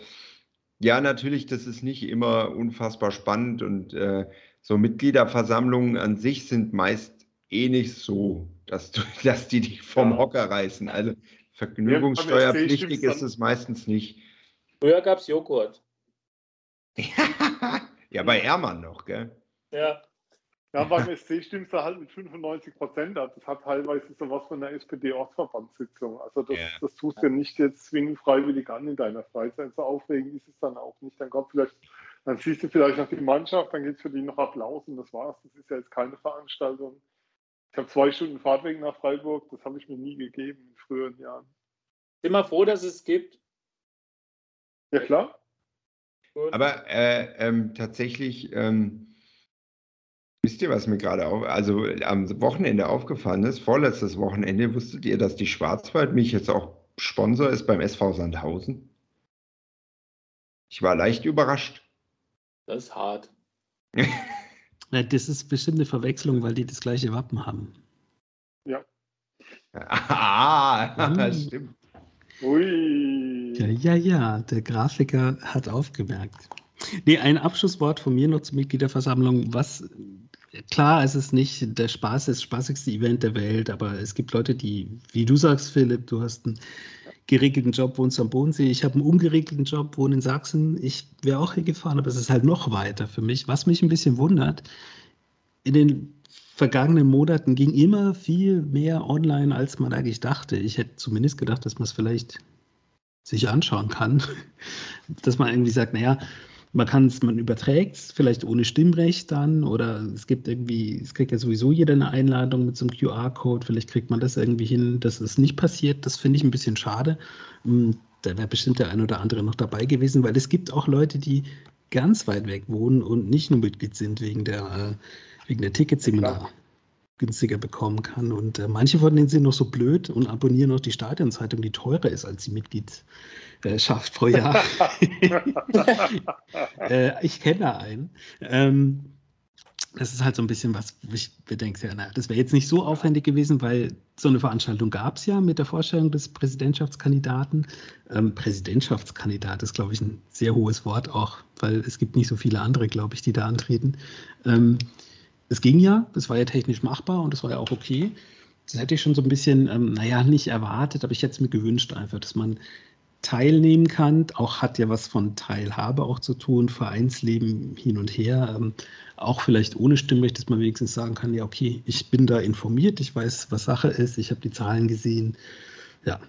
Ja, natürlich, das ist nicht immer unfassbar spannend und äh, so Mitgliederversammlungen an sich sind meist eh nicht so dass, du, [LAUGHS] dass die dich vom ja. Hocker reißen. Also vergnügungssteuerpflichtig ist es meistens nicht. Früher gab es Joghurt. [LAUGHS] ja, bei Ermann noch, gell? Ja. Ja, beim SC stimmt es halt mit 95 Prozent ab. Das hat teilweise sowas von der SPD-Ortsverbandssitzung. Also das, ja. das tust du ja nicht jetzt zwingend freiwillig an in deiner Freizeit. So aufregend ist es dann auch nicht. Dann kommt vielleicht, dann siehst du vielleicht noch die Mannschaft, dann geht es für die noch Applaus und das war's. Das ist ja jetzt keine Veranstaltung, ich habe zwei Stunden Fahrtweg nach Freiburg, das habe ich mir nie gegeben in früheren Jahren. Bin mal froh, dass es gibt. Ja, klar. Aber äh, ähm, tatsächlich, ähm, wisst ihr, was mir gerade auf, also am Wochenende aufgefallen ist, vorletztes Wochenende, wusstet ihr, dass die Schwarzwald mich jetzt auch Sponsor ist beim SV Sandhausen? Ich war leicht überrascht. Das ist hart. [LAUGHS] Das ist bestimmt eine Verwechslung, weil die das gleiche Wappen haben. Ja. Ah, [LAUGHS] das stimmt. Ui. Ja, ja, ja, der Grafiker hat aufgemerkt. Nee, ein Abschlusswort von mir noch zur Mitgliederversammlung. Was klar, es ist nicht der Spaß, das spaßigste Event der Welt, aber es gibt Leute, die, wie du sagst, Philipp, du hast einen geregelten Job, wohnst am Bodensee. Ich habe einen ungeregelten Job, wohne in Sachsen. Ich wäre auch hier gefahren, aber es ist halt noch weiter für mich. Was mich ein bisschen wundert, in den vergangenen Monaten ging immer viel mehr online, als man eigentlich dachte. Ich hätte zumindest gedacht, dass man es vielleicht sich anschauen kann. [LAUGHS] dass man irgendwie sagt, naja, man kann es, man überträgt es vielleicht ohne Stimmrecht dann oder es gibt irgendwie, es kriegt ja sowieso jeder eine Einladung mit so einem QR-Code, vielleicht kriegt man das irgendwie hin, dass es nicht passiert. Das finde ich ein bisschen schade. Hm, da wäre bestimmt der ein oder andere noch dabei gewesen, weil es gibt auch Leute, die ganz weit weg wohnen und nicht nur Mitglied sind wegen der, äh, wegen der Ticketseminar günstiger bekommen kann. Und äh, manche von denen sind noch so blöd und abonnieren noch die Stadionzeitung, die teurer ist als die Mitglied, schafft pro Jahr. [LAUGHS] äh, ich kenne da einen. Ähm, das ist halt so ein bisschen was, wo ich bedenke, ja, na, das wäre jetzt nicht so aufwendig gewesen, weil so eine Veranstaltung gab es ja mit der Vorstellung des Präsidentschaftskandidaten. Ähm, Präsidentschaftskandidat ist, glaube ich, ein sehr hohes Wort auch, weil es gibt nicht so viele andere, glaube ich, die da antreten. Ähm, es ging ja, es war ja technisch machbar und es war ja auch okay. Das hätte ich schon so ein bisschen, ähm, naja, nicht erwartet, aber ich hätte es mir gewünscht einfach, dass man teilnehmen kann. Auch hat ja was von Teilhabe auch zu tun, Vereinsleben hin und her. Ähm, auch vielleicht ohne Stimmrecht, dass man wenigstens sagen kann, ja, okay, ich bin da informiert, ich weiß, was Sache ist, ich habe die Zahlen gesehen. Ja.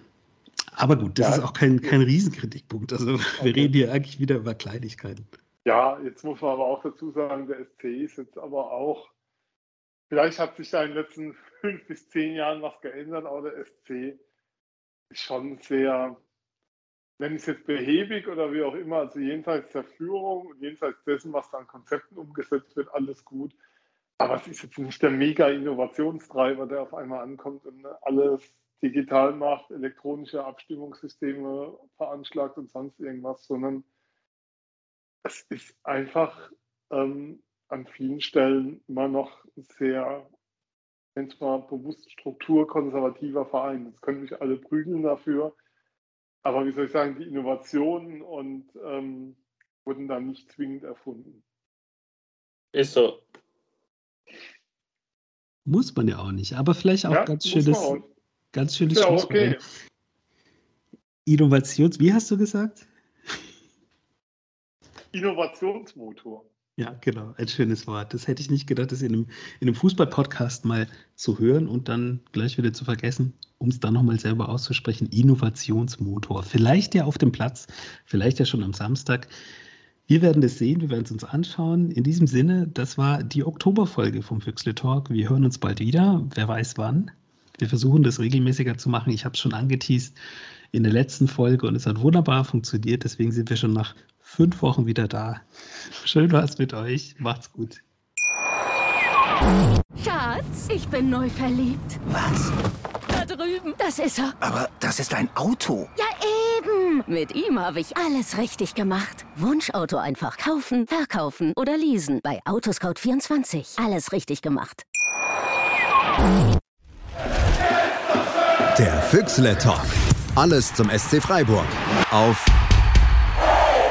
Aber gut, das ja. ist auch kein, kein Riesenkritikpunkt. Also okay. wir reden hier eigentlich wieder über Kleinigkeiten. Ja, jetzt muss man aber auch dazu sagen, der SC ist jetzt aber auch, vielleicht hat sich da in den letzten [LAUGHS] fünf bis zehn Jahren was geändert, aber der SC ist schon sehr nenne ich es jetzt behäbig oder wie auch immer, also jenseits der Führung und jenseits dessen, was da an Konzepten umgesetzt wird, alles gut. Aber es ist jetzt nicht der mega Innovationstreiber, der auf einmal ankommt und alles digital macht, elektronische Abstimmungssysteme veranschlagt und sonst irgendwas, sondern es ist einfach ähm, an vielen Stellen immer noch sehr, wenn es mal bewusst strukturkonservativer Verein. Jetzt können mich alle prügeln dafür. Aber wie soll ich sagen, die Innovationen und ähm, wurden dann nicht zwingend erfunden. Ist so. Muss man ja auch nicht, aber vielleicht auch ja, ganz schönes, ganz schönes ja, okay. Innovations, wie hast du gesagt? Innovationsmotor. Ja, genau, ein schönes Wort. Das hätte ich nicht gedacht, das in einem, in einem Fußball-Podcast mal zu hören und dann gleich wieder zu vergessen, um es dann nochmal selber auszusprechen. Innovationsmotor. Vielleicht ja auf dem Platz, vielleicht ja schon am Samstag. Wir werden das sehen, wir werden es uns anschauen. In diesem Sinne, das war die Oktoberfolge vom Füchsle Talk. Wir hören uns bald wieder. Wer weiß wann. Wir versuchen das regelmäßiger zu machen. Ich habe es schon angeteased in der letzten Folge und es hat wunderbar funktioniert. Deswegen sind wir schon nach fünf Wochen wieder da. Schön war's mit euch. Macht's gut. Schatz, ich bin neu verliebt. Was? Da drüben. Das ist er. Aber das ist ein Auto. Ja, eben. Mit ihm habe ich alles richtig gemacht. Wunschauto einfach kaufen, verkaufen oder leasen. Bei Autoscout24. Alles richtig gemacht. Der Füchsle Talk. Alles zum SC Freiburg. Auf